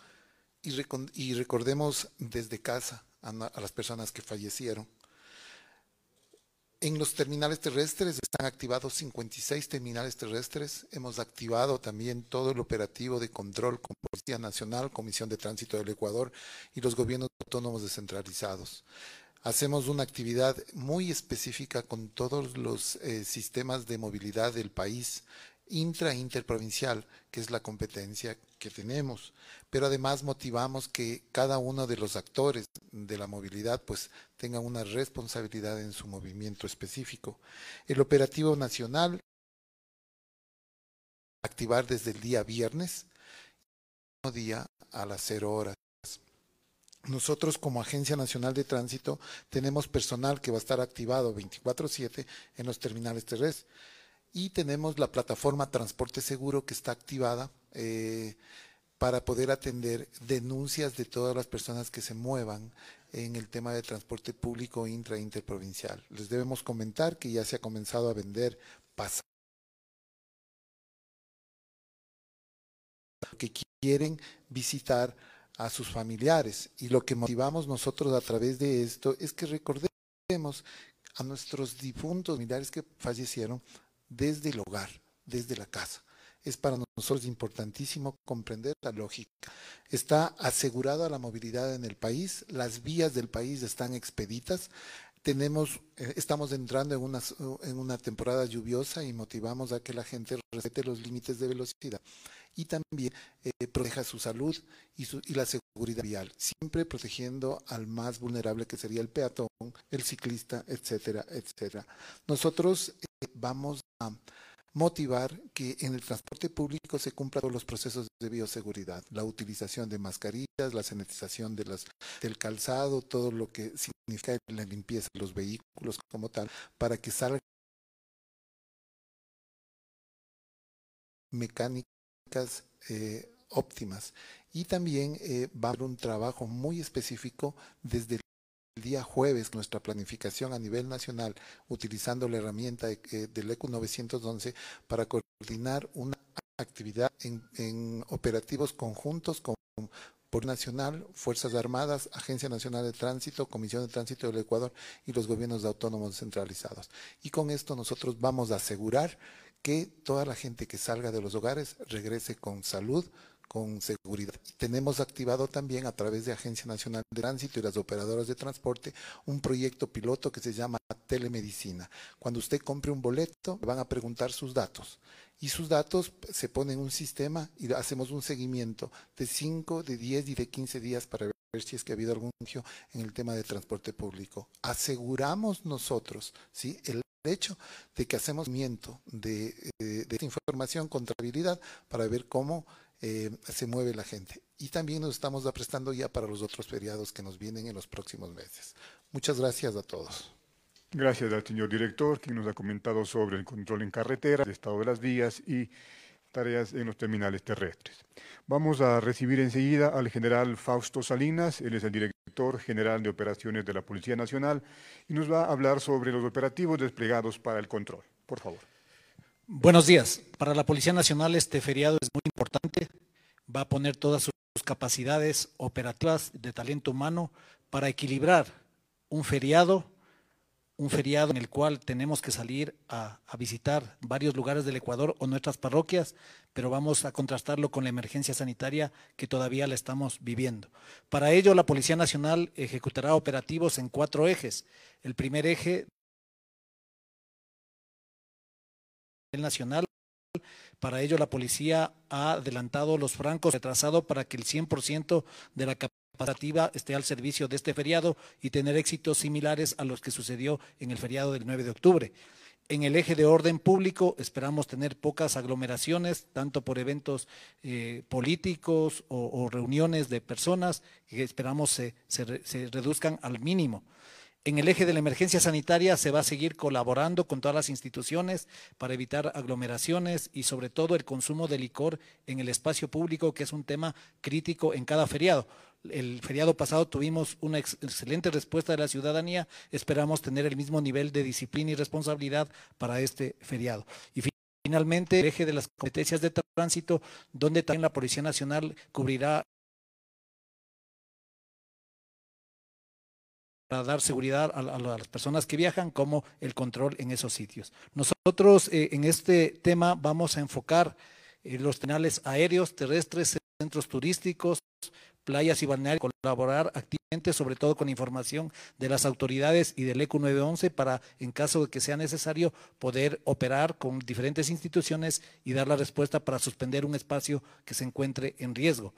y, recordemos desde casa a, las personas que fallecieron. En los terminales terrestres están activados 56 terminales terrestres. Hemos activado también todo el operativo de control con Policía Nacional, Comisión de Tránsito del Ecuador y los gobiernos autónomos descentralizados. Hacemos una actividad muy específica con todos los eh, sistemas de movilidad del país, intra interprovincial, que es la competencia que tenemos, pero además motivamos que cada uno de los actores de la movilidad pues tenga una responsabilidad en su movimiento específico. El operativo nacional activar desde el día viernes, día a las cero horas. Nosotros como Agencia Nacional de Tránsito tenemos personal que va a estar activado 24/7 en los terminales terrestres y tenemos la plataforma Transporte Seguro que está activada eh, para poder atender denuncias de todas las personas que se muevan en el tema de transporte público intra interprovincial. Les debemos comentar que ya se ha comenzado a vender pasajes que quieren visitar a sus familiares y lo que motivamos nosotros a través de esto es que recordemos a nuestros difuntos familiares que fallecieron desde el hogar, desde la casa. Es para nosotros importantísimo comprender la lógica. Está asegurada la movilidad en el país, las vías del país están expeditas, tenemos, eh, estamos entrando en una, en una temporada lluviosa y motivamos a que la gente respete los límites de velocidad y también eh, proteja su salud y, su, y la seguridad vial, siempre protegiendo al más vulnerable que sería el peatón, el ciclista, etcétera, etcétera. Nosotros eh, vamos a motivar que en el transporte público se cumplan todos los procesos de bioseguridad, la utilización de mascarillas, la sanitización de las, del calzado, todo lo que significa la limpieza de los vehículos como tal, para que salgan mecánicas eh, óptimas. Y también eh, va a haber un trabajo muy específico desde el día jueves nuestra planificación a nivel nacional utilizando la herramienta de, eh, del ECU 911 para coordinar una actividad en, operativos conjuntos con por Nacional, Fuerzas Armadas, Agencia Nacional de Tránsito, Comisión de Tránsito del Ecuador y los gobiernos autónomos centralizados. Y con esto nosotros vamos a asegurar que toda la gente que salga de los hogares regrese con salud, con seguridad. Tenemos activado también a través de Agencia Nacional de Tránsito y las operadoras de transporte un proyecto piloto que se llama telemedicina. Cuando usted compre un boleto, le van a preguntar sus datos y sus datos se ponen en un sistema y hacemos un seguimiento de 5, de 10 y de 15 días para ver si es que ha habido algún en el tema de transporte público. Aseguramos nosotros ¿sí? el hecho de que hacemos seguimiento de, eh, de, esta información, contabilidad, para ver cómo eh, se mueve la gente. Y también nos estamos aprestando ya para los otros feriados que nos vienen en los próximos meses. Muchas gracias a todos. Gracias al señor director, quien nos ha comentado sobre el control en carretera, el estado de las vías y tareas en los terminales terrestres. Vamos a recibir enseguida al general Fausto Salinas, él es el director general de operaciones de la Policía Nacional y nos va a hablar sobre los operativos desplegados para el control. Por favor. Buenos días. Para la Policía Nacional este feriado es muy importante. Va a poner todas sus capacidades operativas de talento humano para equilibrar un feriado, un feriado en el cual tenemos que salir a, visitar varios lugares del Ecuador o nuestras parroquias, pero vamos a contrastarlo con la emergencia sanitaria que todavía la estamos viviendo. Para ello, la Policía Nacional ejecutará operativos en cuatro ejes. El primer eje nacional. Para ello, la policía ha adelantado los francos retrasado para que el 100% de la capacidad esté al servicio de este feriado y tener éxitos similares a los que sucedió en el feriado del 9 de octubre. En el eje de orden público esperamos tener pocas aglomeraciones, tanto por eventos eh, políticos o, reuniones de personas, que esperamos se reduzcan al mínimo. En el eje de la emergencia sanitaria se va a seguir colaborando con todas las instituciones para evitar aglomeraciones y sobre todo el consumo de licor en el espacio público, que es un tema crítico en cada feriado el feriado pasado tuvimos una excelente respuesta de la ciudadanía. Esperamos tener el mismo nivel de disciplina y responsabilidad para este feriado. Y finalmente, el eje de las competencias de tránsito, donde también la Policía Nacional cubrirá para dar seguridad a, las personas que viajan, como el control en esos sitios. Nosotros eh, en este tema vamos a enfocar eh, los canales aéreos, terrestres, centros turísticos, playas y balnearios, colaborar activamente, sobre todo con información de las autoridades y del ECU 911 para, en caso de que sea necesario, poder operar con diferentes instituciones y dar la respuesta para suspender un espacio que se encuentre en riesgo.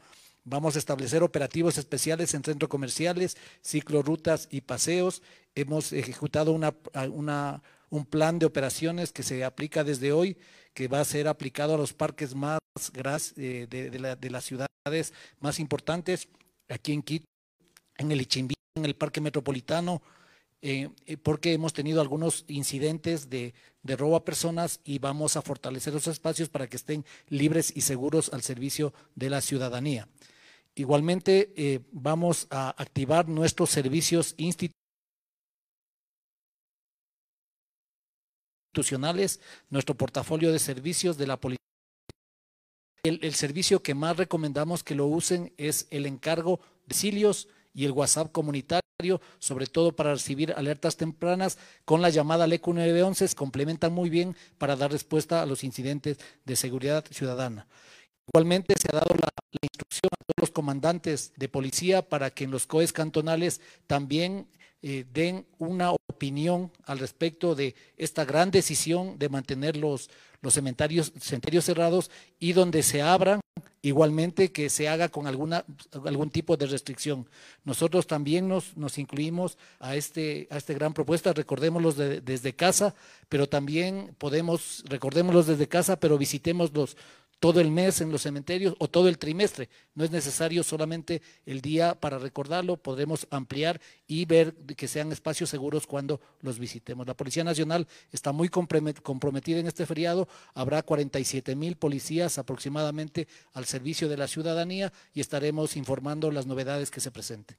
Vamos a establecer operativos especiales en centros comerciales, ciclorutas y paseos. Hemos ejecutado un plan de operaciones que se aplica desde hoy, que va a ser aplicado a los parques más eh, de, las ciudades más importantes, aquí en Quito, en el Ichimbí, en el Parque Metropolitano, eh, eh, porque hemos tenido algunos incidentes de, de, robo a personas y vamos a fortalecer los espacios para que estén libres y seguros al servicio de la ciudadanía. Igualmente, vamos a activar nuestros servicios institucionales, nuestro portafolio de servicios de la policía. El, servicio que más recomendamos que lo usen es el encargo de silios y el WhatsApp comunitario, sobre todo para recibir alertas tempranas con la llamada LECU 911, complementan muy bien para dar respuesta a los incidentes de seguridad ciudadana. Igualmente se ha dado la, instrucción a todos los comandantes de policía para que en los COES cantonales también eh, den una opinión al respecto de esta gran decisión de mantener los, los cementerios, cementerios cerrados y donde se abran igualmente que se haga con alguna, algún tipo de restricción. Nosotros también nos, nos incluimos a, este, a esta gran propuesta, recordémoslos desde casa, pero también podemos, recordémoslos desde casa, pero visitemos los, todo el mes en los cementerios o todo el trimestre. No es necesario solamente el día para recordarlo, podremos ampliar y ver que sean espacios seguros cuando los visitemos. La Policía Nacional está muy comprometida en este feriado, habrá 47 mil policías aproximadamente al servicio de la ciudadanía y estaremos informando las novedades que se presenten.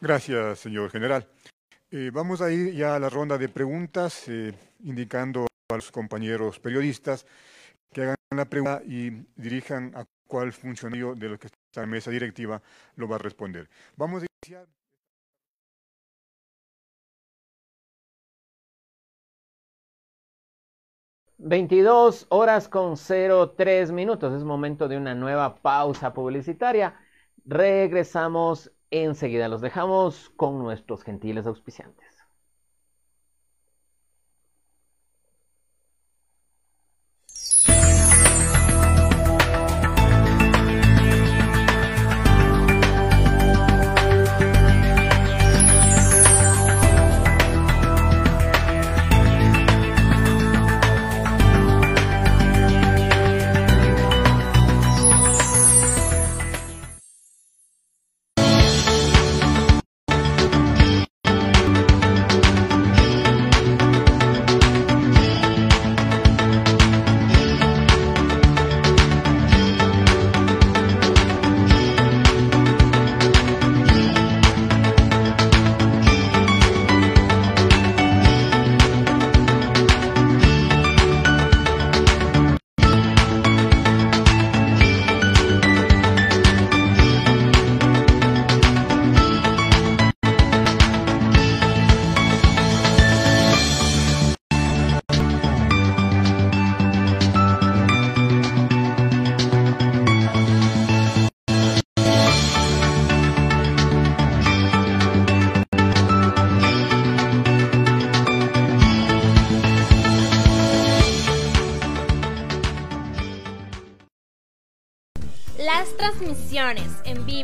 Gracias, señor general. Eh, vamos a ir ya a la ronda de preguntas, eh, indicando a los compañeros periodistas que hagan la pregunta y dirijan a cuál funcionario de los que está en mesa directiva lo va a responder. Vamos a iniciar. ...22 horas con 03 minutos... ...es momento de una nueva pausa publicitaria... ...regresamos enseguida... ...los dejamos con nuestros gentiles auspiciantes.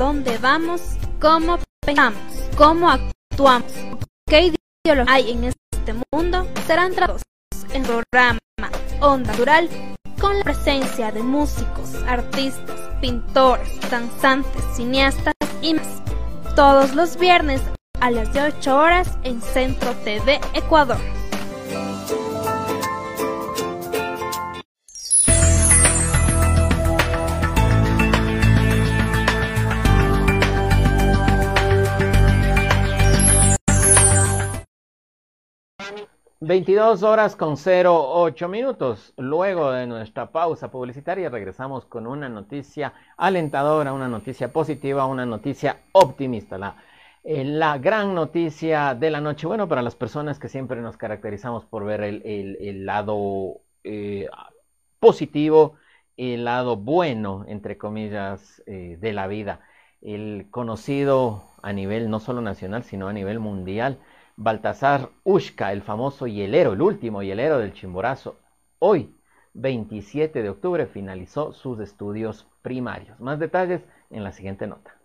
Dónde vamos, cómo pensamos, cómo actuamos, qué ideología hay en este mundo, serán tratados en programa Onda Natural con la presencia de músicos, artistas, pintores, danzantes, cineastas y más. Todos los viernes a las 8 horas en Centro TV Ecuador. 22 horas con 08 minutos. Luego de nuestra pausa publicitaria regresamos con una noticia alentadora, una noticia positiva, una noticia optimista. La, eh, gran noticia de la noche, bueno, para las personas que siempre nos caracterizamos por ver el, lado eh, positivo, el lado bueno, entre comillas, eh, de la vida. El conocido a nivel no solo nacional, sino a nivel mundial Baltasar Ushka, el famoso hielero, el último hielero del Chimborazo, hoy, 27 de octubre, finalizó sus estudios primarios. Más detalles en la siguiente nota.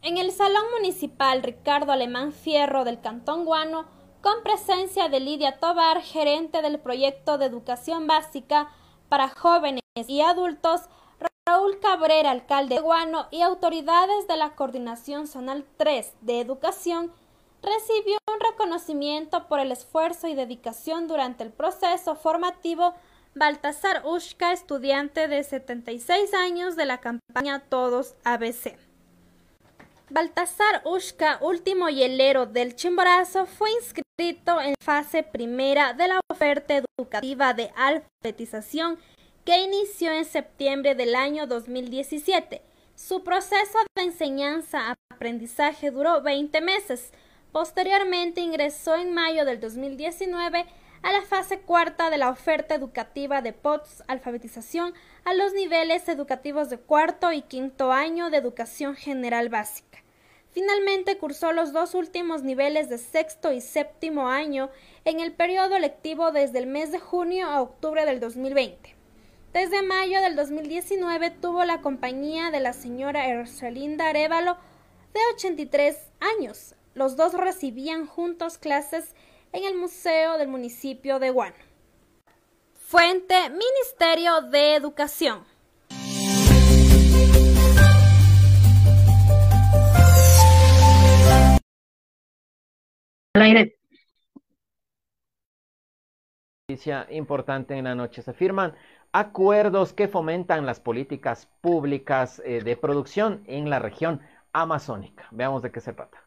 En el Salón Municipal Ricardo Alemán Fierro del Cantón Guano, con presencia de Lidia Tobar, gerente del proyecto de educación básica para jóvenes y adultos, Raúl Cabrera, alcalde de Guano, y autoridades de la Coordinación Zonal 3 de Educación, recibió un reconocimiento por el esfuerzo y dedicación durante el proceso formativo Baltasar Ushka, estudiante de 76 años de la campaña Todos ABC. Baltasar Ushka, último hielero del Chimborazo, fue inscrito en fase primera de la oferta educativa de alfabetización que inició en septiembre del año 2017. Su proceso de enseñanza-aprendizaje duró 20 meses. Posteriormente ingresó en mayo del 2019 a la fase cuarta de la oferta educativa de POTS alfabetización a los niveles educativos de cuarto y quinto año de educación general básica. Finalmente cursó los dos últimos niveles de sexto y séptimo año en el periodo lectivo desde el mes de junio a octubre del 2020. Desde mayo del 2019 tuvo la compañía de la señora Ercelinda Arevalo, de 83 años. Los dos recibían juntos clases en el Museo del municipio de Guano. Fuente Ministerio de Educación. Noticia importante en la noche. Se firman acuerdos que fomentan las políticas públicas eh, de producción en la región amazónica. Veamos de qué se trata.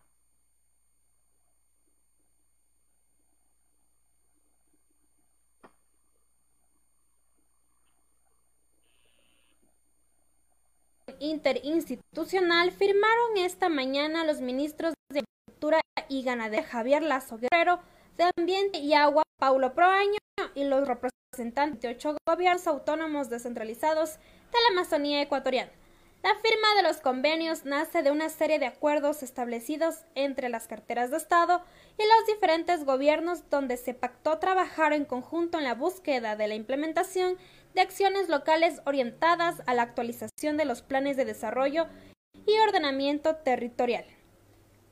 interinstitucional firmaron esta mañana los ministros de Agricultura y Ganadería Javier Lazo Guerrero, de Ambiente y Agua Paulo Proaño y los representantes de ocho gobiernos autónomos descentralizados de la Amazonía ecuatoriana. La firma de los convenios nace de una serie de acuerdos establecidos entre las carteras de Estado y los diferentes gobiernos donde se pactó trabajar en conjunto en la búsqueda de la implementación de acciones locales orientadas a la actualización de los planes de desarrollo y ordenamiento territorial.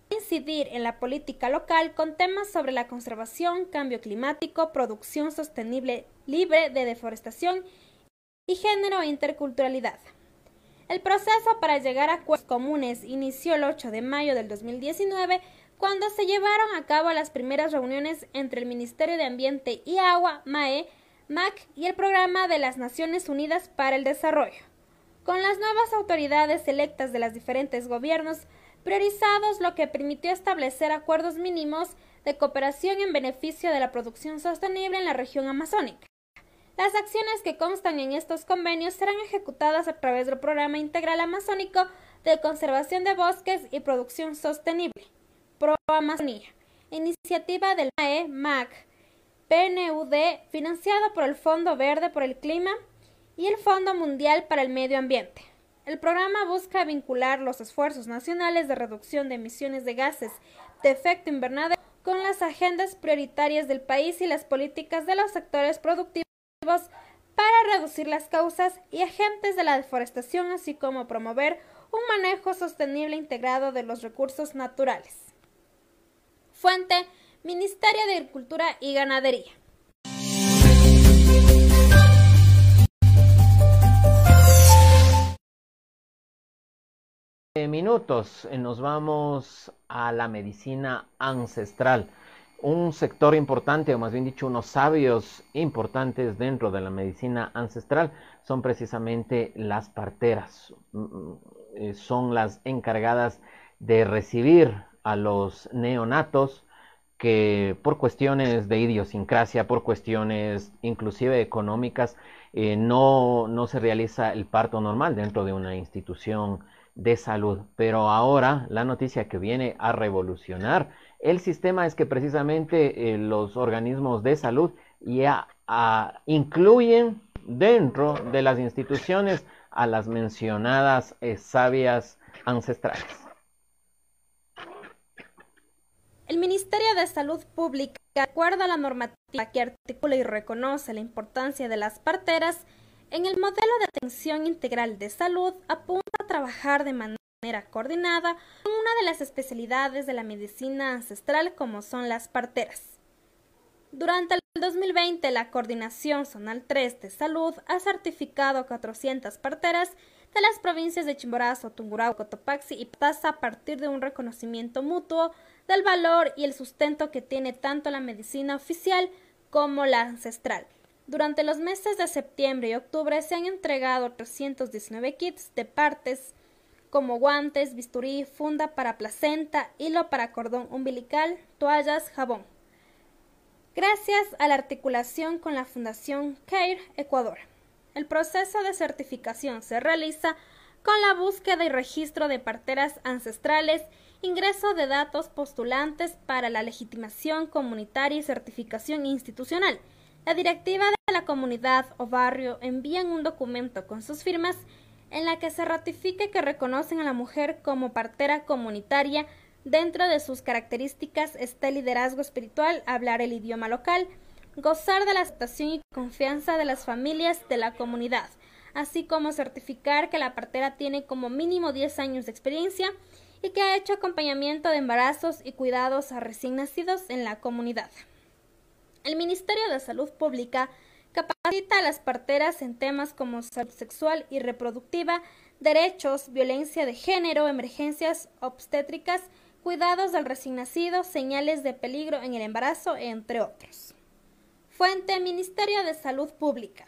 Incidir en la política local con temas sobre la conservación, cambio climático, producción sostenible libre de deforestación y género e interculturalidad. El proceso para llegar a acuerdos comunes inició el 8 de mayo del 2019 cuando se llevaron a cabo las primeras reuniones entre el Ministerio de Ambiente y Agua, MAE, MAC y el Programa de las Naciones Unidas para el Desarrollo. Con las nuevas autoridades electas de los diferentes gobiernos, priorizados lo que permitió establecer acuerdos mínimos de cooperación en beneficio de la producción sostenible en la región amazónica. Las acciones que constan en estos convenios serán ejecutadas a través del Programa Integral Amazónico de Conservación de Bosques y Producción Sostenible, Pro Amazonía, iniciativa del MAE MAC, PNUD, financiado por el Fondo Verde por el Clima y el Fondo Mundial para el Medio Ambiente. El programa busca vincular los esfuerzos nacionales de reducción de emisiones de gases de efecto invernadero con las agendas prioritarias del país y las políticas de los sectores productivos para reducir las causas y agentes de la deforestación, así como promover un manejo sostenible integrado de los recursos naturales. Fuente Ministerio de Agricultura y Ganadería. Minutos eh, nos vamos a la medicina ancestral un sector importante, o más bien dicho, unos sabios importantes dentro de la medicina ancestral son precisamente las parteras. Mm, mm, eh, son las encargadas de recibir a los neonatos que por cuestiones de idiosincrasia, por cuestiones inclusive económicas, eh, no, no se realiza el parto normal dentro de una institución de salud. Pero ahora la noticia que viene a revolucionar el sistema es que precisamente eh, los organismos de salud ya ah, incluyen dentro de las instituciones a las mencionadas eh, sabias ancestrales. El Ministerio de Salud Pública, de acuerdo a la normativa que articula y reconoce la importancia de las parteras, en el modelo de atención integral de salud apunta a trabajar de manera coordinada con una de las especialidades de la medicina ancestral como son las parteras. Durante el 2020, la Coordinación Zonal 3 de Salud ha certificado 400 parteras de las provincias de Chimborazo, Tungurahua, Cotopaxi y Ptaza a partir de un reconocimiento mutuo del valor y el sustento que tiene tanto la medicina oficial como la ancestral. Durante los meses de septiembre y octubre se han entregado 319 kits de partes como guantes, bisturí, funda para placenta, hilo para cordón umbilical, toallas, jabón. Gracias a la articulación con la Fundación CARE Ecuador. El proceso de certificación se realiza con la búsqueda y registro de parteras ancestrales, ingreso de datos postulantes para la legitimación comunitaria y certificación institucional. La directiva de la comunidad o barrio envían un documento con sus firmas en la que se ratifique que reconocen a la mujer como partera comunitaria. Dentro de sus características está liderazgo espiritual, hablar el idioma local, gozar de la aceptación y confianza de las familias de la comunidad, así como certificar que la partera tiene como mínimo 10 años de experiencia y que ha hecho acompañamiento de embarazos y cuidados a recién nacidos en la comunidad. El Ministerio de Salud Pública Capacita a las parteras en temas como salud sexual y reproductiva, derechos, violencia de género, emergencias obstétricas, cuidados del recién nacido, señales de peligro en el embarazo, entre otros. Fuente Ministerio de Salud Pública.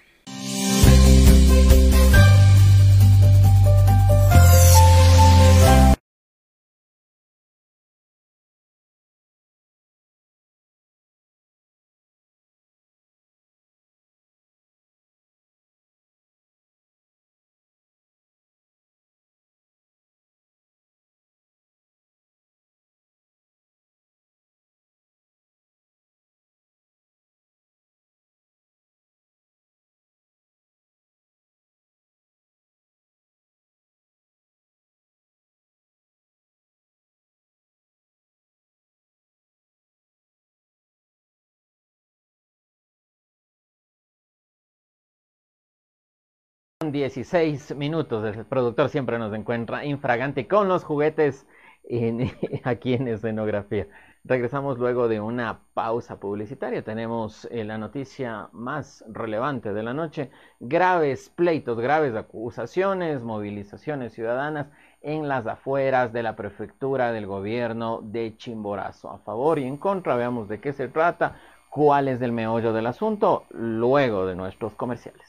16 minutos. El productor siempre nos encuentra infragante con los juguetes aquí en escenografía. Regresamos luego de una pausa publicitaria. Tenemos eh, la noticia más relevante de la noche. Graves pleitos, graves acusaciones, movilizaciones ciudadanas en las afueras de la prefectura del gobierno de Chimborazo. A favor y en contra, veamos de qué se trata, cuál es el meollo del asunto, luego de nuestros comerciales.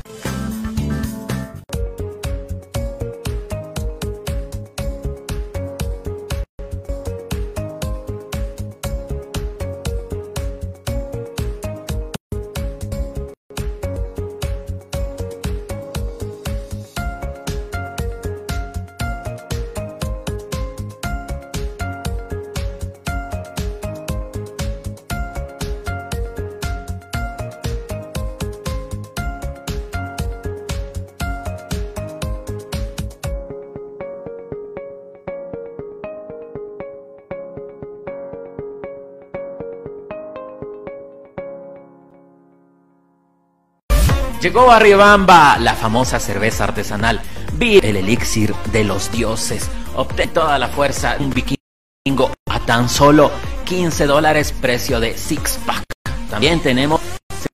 Llegó a Riobamba la famosa cerveza artesanal, Bir, el elixir de los dioses. Obtén toda la fuerza de un vikingo a tan solo 15 dólares precio de six pack. También tenemos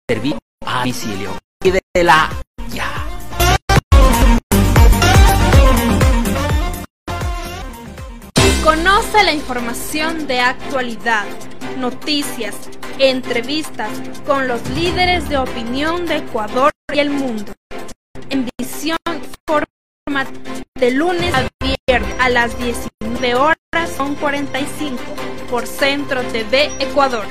servicio a domicilio. la ya. Conoce la información de actualidad, noticias, entrevistas con los líderes de opinión de Ecuador y el mundo. En visión forma de lunes a viernes a las 19 horas son 45 por Centro TV Ecuador.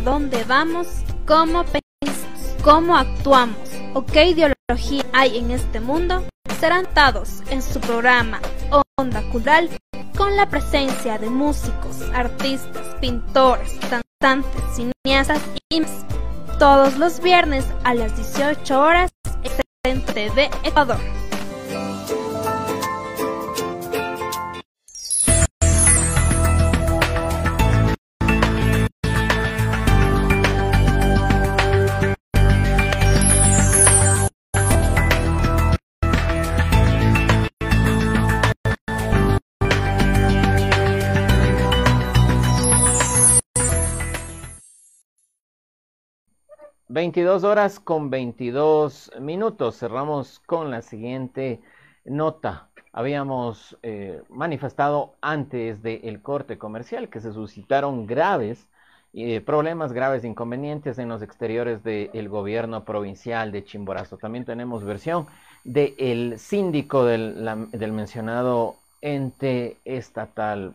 Dónde vamos, cómo pensamos, cómo actuamos o qué ideología hay en este mundo, serán dados en su programa Onda Cultural con la presencia de músicos, artistas, pintores, cantantes, cineastas y todos los viernes a las 18 horas en de Ecuador. 22 horas con 22 minutos. Cerramos con la siguiente nota. Habíamos eh, manifestado antes del corte comercial que se suscitaron graves eh, problemas, graves inconvenientes en los exteriores del gobierno provincial de Chimborazo. También tenemos versión del síndico del, del mencionado ente estatal.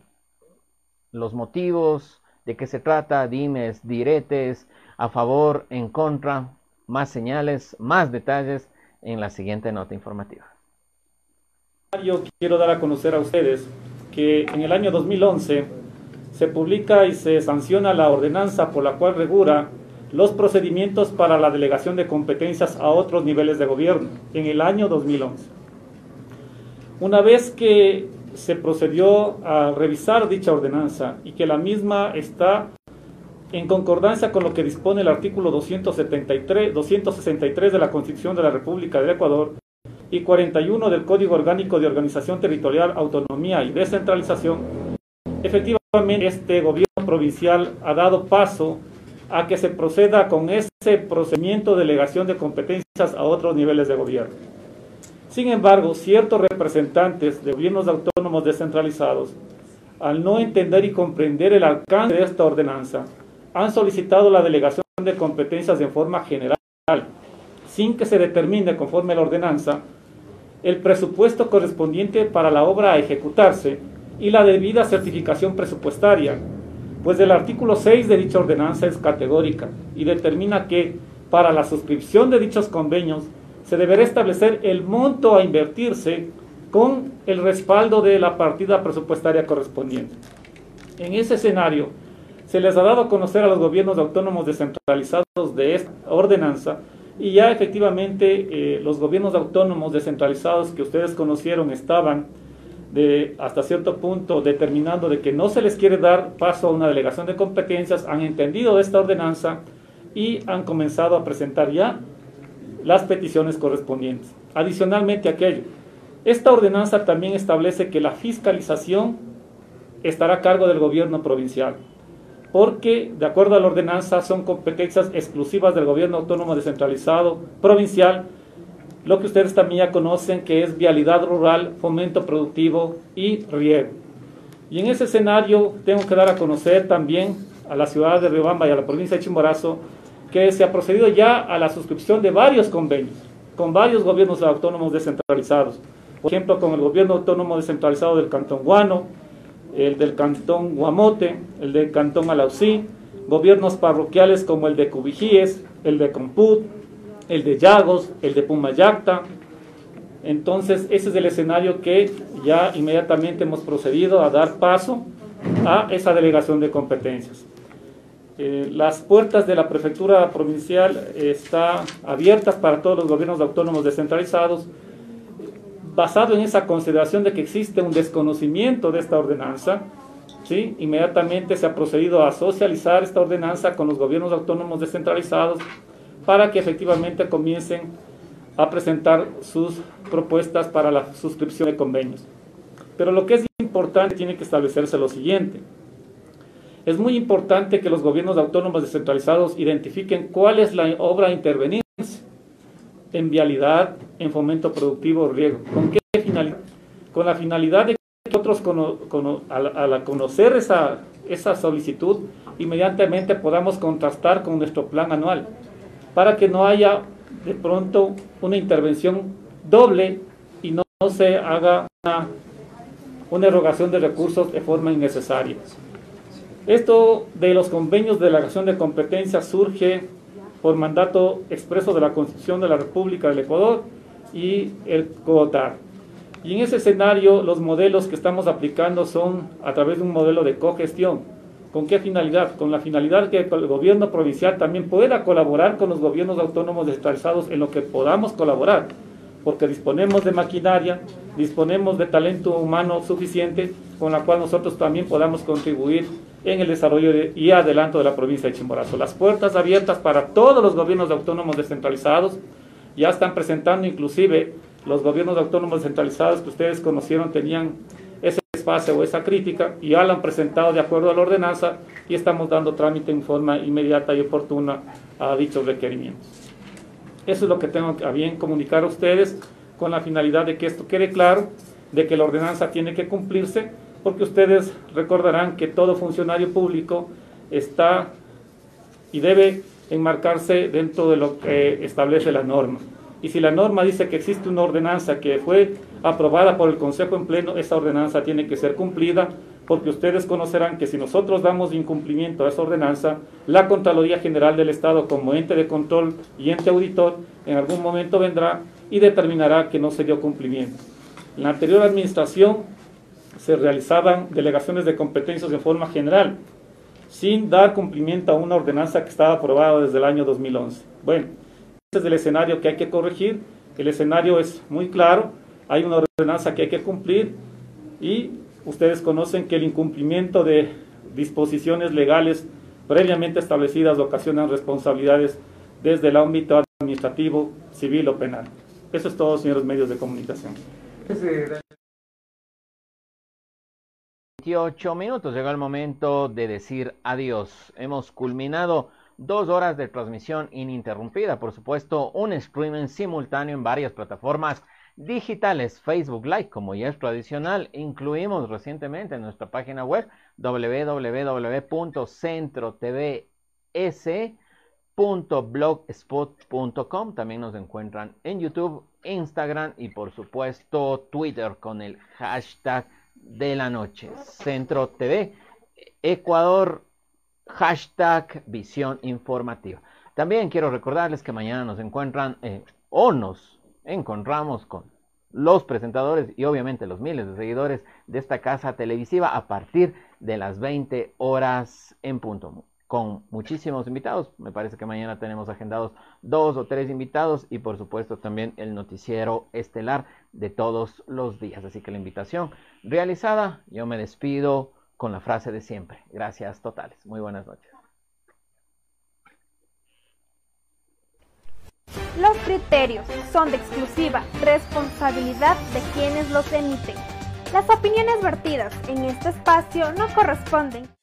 Los motivos, de qué se trata, dimes, diretes, a favor, en contra, más señales, más detalles en la siguiente nota informativa. Yo quiero dar a conocer a ustedes que en el año 2011 se publica y se sanciona la ordenanza por la cual regula los procedimientos para la delegación de competencias a otros niveles de gobierno en el año 2011. Una vez que se procedió a revisar dicha ordenanza y que la misma está en concordancia con lo que dispone el artículo 273, 263 de la Constitución de la República del Ecuador y 41 del Código Orgánico de Organización Territorial, Autonomía y Descentralización, efectivamente este gobierno provincial ha dado paso a que se proceda con ese procedimiento de delegación de competencias a otros niveles de gobierno. Sin embargo, ciertos representantes de gobiernos autónomos descentralizados, al no entender y comprender el alcance de esta ordenanza, han solicitado la delegación de competencias de forma general, sin que se determine conforme a la ordenanza el presupuesto correspondiente para la obra a ejecutarse y la debida certificación presupuestaria, pues el artículo 6 de dicha ordenanza es categórica y determina que para la suscripción de dichos convenios se deberá establecer el monto a invertirse con el respaldo de la partida presupuestaria correspondiente. En ese escenario, se les ha dado a conocer a los gobiernos autónomos descentralizados de esta ordenanza y ya efectivamente eh, los gobiernos autónomos descentralizados que ustedes conocieron estaban de, hasta cierto punto determinando de que no se les quiere dar paso a una delegación de competencias, han entendido esta ordenanza y han comenzado a presentar ya las peticiones correspondientes. Adicionalmente aquello, esta ordenanza también establece que la fiscalización estará a cargo del gobierno provincial porque de acuerdo a la ordenanza son competencias exclusivas del gobierno autónomo descentralizado provincial, lo que ustedes también ya conocen que es vialidad rural, fomento productivo y riego. Y en ese escenario tengo que dar a conocer también a la ciudad de Riobamba y a la provincia de Chimborazo que se ha procedido ya a la suscripción de varios convenios con varios gobiernos autónomos descentralizados. Por ejemplo, con el gobierno autónomo descentralizado del Cantón Guano, el del Cantón Guamote, el del Cantón Alausí, gobiernos parroquiales como el de Cubijíes, el de Comput, el de Llagos, el de Pumayacta. Entonces, ese es el escenario que ya inmediatamente hemos procedido a dar paso a esa delegación de competencias. Eh, las puertas de la prefectura provincial están abiertas para todos los gobiernos autónomos descentralizados basado en esa consideración de que existe un desconocimiento de esta ordenanza, ¿sí? inmediatamente se ha procedido a socializar esta ordenanza con los gobiernos autónomos descentralizados para que efectivamente comiencen a presentar sus propuestas para la suscripción de convenios. Pero lo que es importante tiene que establecerse lo siguiente. Es muy importante que los gobiernos autónomos descentralizados identifiquen cuál es la obra a intervenir en vialidad, en fomento productivo, riego. ¿Con qué finalidad? Con la finalidad de que otros, al, conocer esa, esa solicitud, inmediatamente podamos contrastar con nuestro plan anual, para que no haya de pronto una intervención doble y no, se haga una, una erogación de recursos de forma innecesaria. Esto de los convenios de delegación de competencia surge por mandato expreso de la Constitución de la República del Ecuador y el COTAR. Y en ese escenario los modelos que estamos aplicando son a través de un modelo de cogestión, ¿Con qué finalidad? Con la finalidad que el gobierno provincial también pueda colaborar con los gobiernos autónomos descentralizados en lo que podamos colaborar, porque disponemos de maquinaria, disponemos de talento humano suficiente con la cual nosotros también podamos contribuir en el desarrollo y adelanto de la provincia de Chimborazo. Las puertas abiertas para todos los gobiernos autónomos descentralizados ya están presentando inclusive los gobiernos autónomos descentralizados que ustedes conocieron tenían espacio o esa crítica y ya la han presentado de acuerdo a la ordenanza y estamos dando trámite en forma inmediata y oportuna a dichos requerimientos. Eso es lo que tengo a bien comunicar a ustedes con la finalidad de que esto quede claro, de que la ordenanza tiene que cumplirse, porque ustedes recordarán que todo funcionario público está y debe enmarcarse dentro de lo que establece la norma. Y si la norma dice que existe una ordenanza que fue aprobada por el Consejo en pleno, esa ordenanza tiene que ser cumplida porque ustedes conocerán que si nosotros damos incumplimiento a esa ordenanza, la Contraloría General del Estado como ente de control y ente auditor en algún momento vendrá y determinará que no se dio cumplimiento. En la anterior administración se realizaban delegaciones de competencias de forma general, sin dar cumplimiento a una ordenanza que estaba aprobada desde el año 2011. Bueno, este es el escenario que hay que corregir, el escenario es muy claro, hay una ordenanza que hay que cumplir y ustedes conocen que el incumplimiento de disposiciones legales previamente establecidas ocasionan responsabilidades desde el ámbito administrativo, civil o penal. Eso es todo, señores medios de comunicación. 28 minutos, llega el momento de decir adiós. Hemos culminado dos horas de transmisión ininterrumpida, por supuesto, un streaming simultáneo en varias plataformas digitales, Facebook Live, como ya es tradicional, incluimos recientemente en nuestra página web www.centrotvs.blogspot.com. También nos encuentran en YouTube, Instagram y por supuesto Twitter con el hashtag de la noche, Centro TV, Ecuador, hashtag visión informativa. También quiero recordarles que mañana nos encuentran eh, o nos encontramos con los presentadores y obviamente los miles de seguidores de esta casa televisiva a partir de las 20 horas en punto. Con muchísimos invitados, me parece que mañana tenemos agendados dos o tres invitados y por supuesto también el noticiero estelar de todos los días. Así que la invitación realizada, yo me despido con la frase de siempre. Gracias totales. Muy buenas noches. Los criterios son de exclusiva responsabilidad de quienes los emiten. Las opiniones vertidas en este espacio no corresponden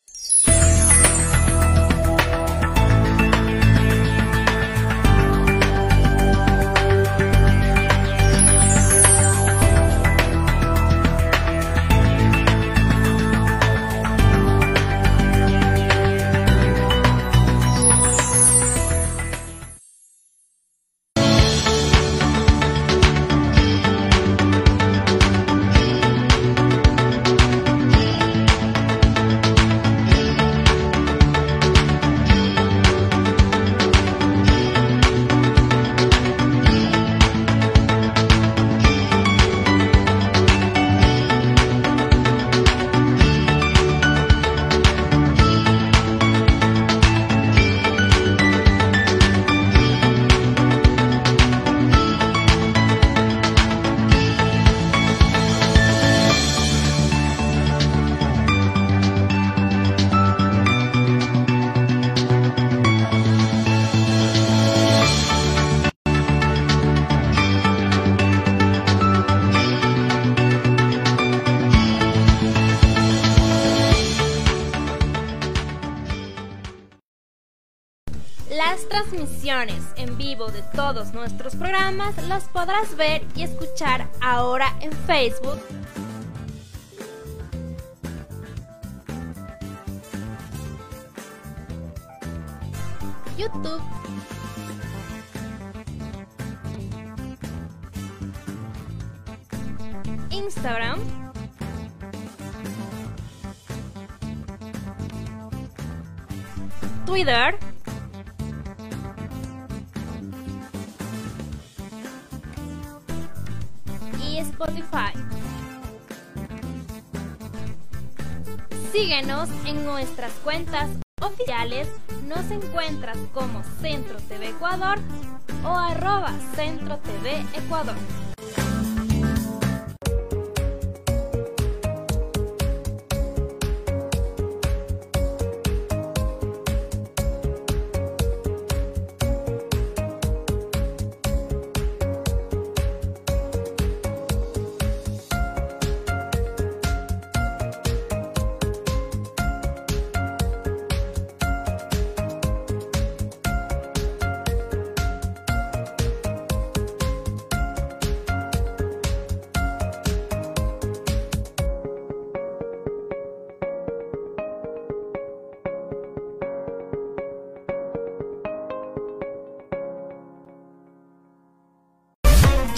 en vivo de todos nuestros programas los podrás ver y escuchar ahora en Facebook. Cuentas oficiales. Nos encuentras como Centro TV Ecuador o arroba Centro TV Ecuador.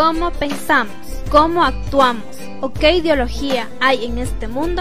Cómo pensamos, cómo actuamos o qué ideología hay en este mundo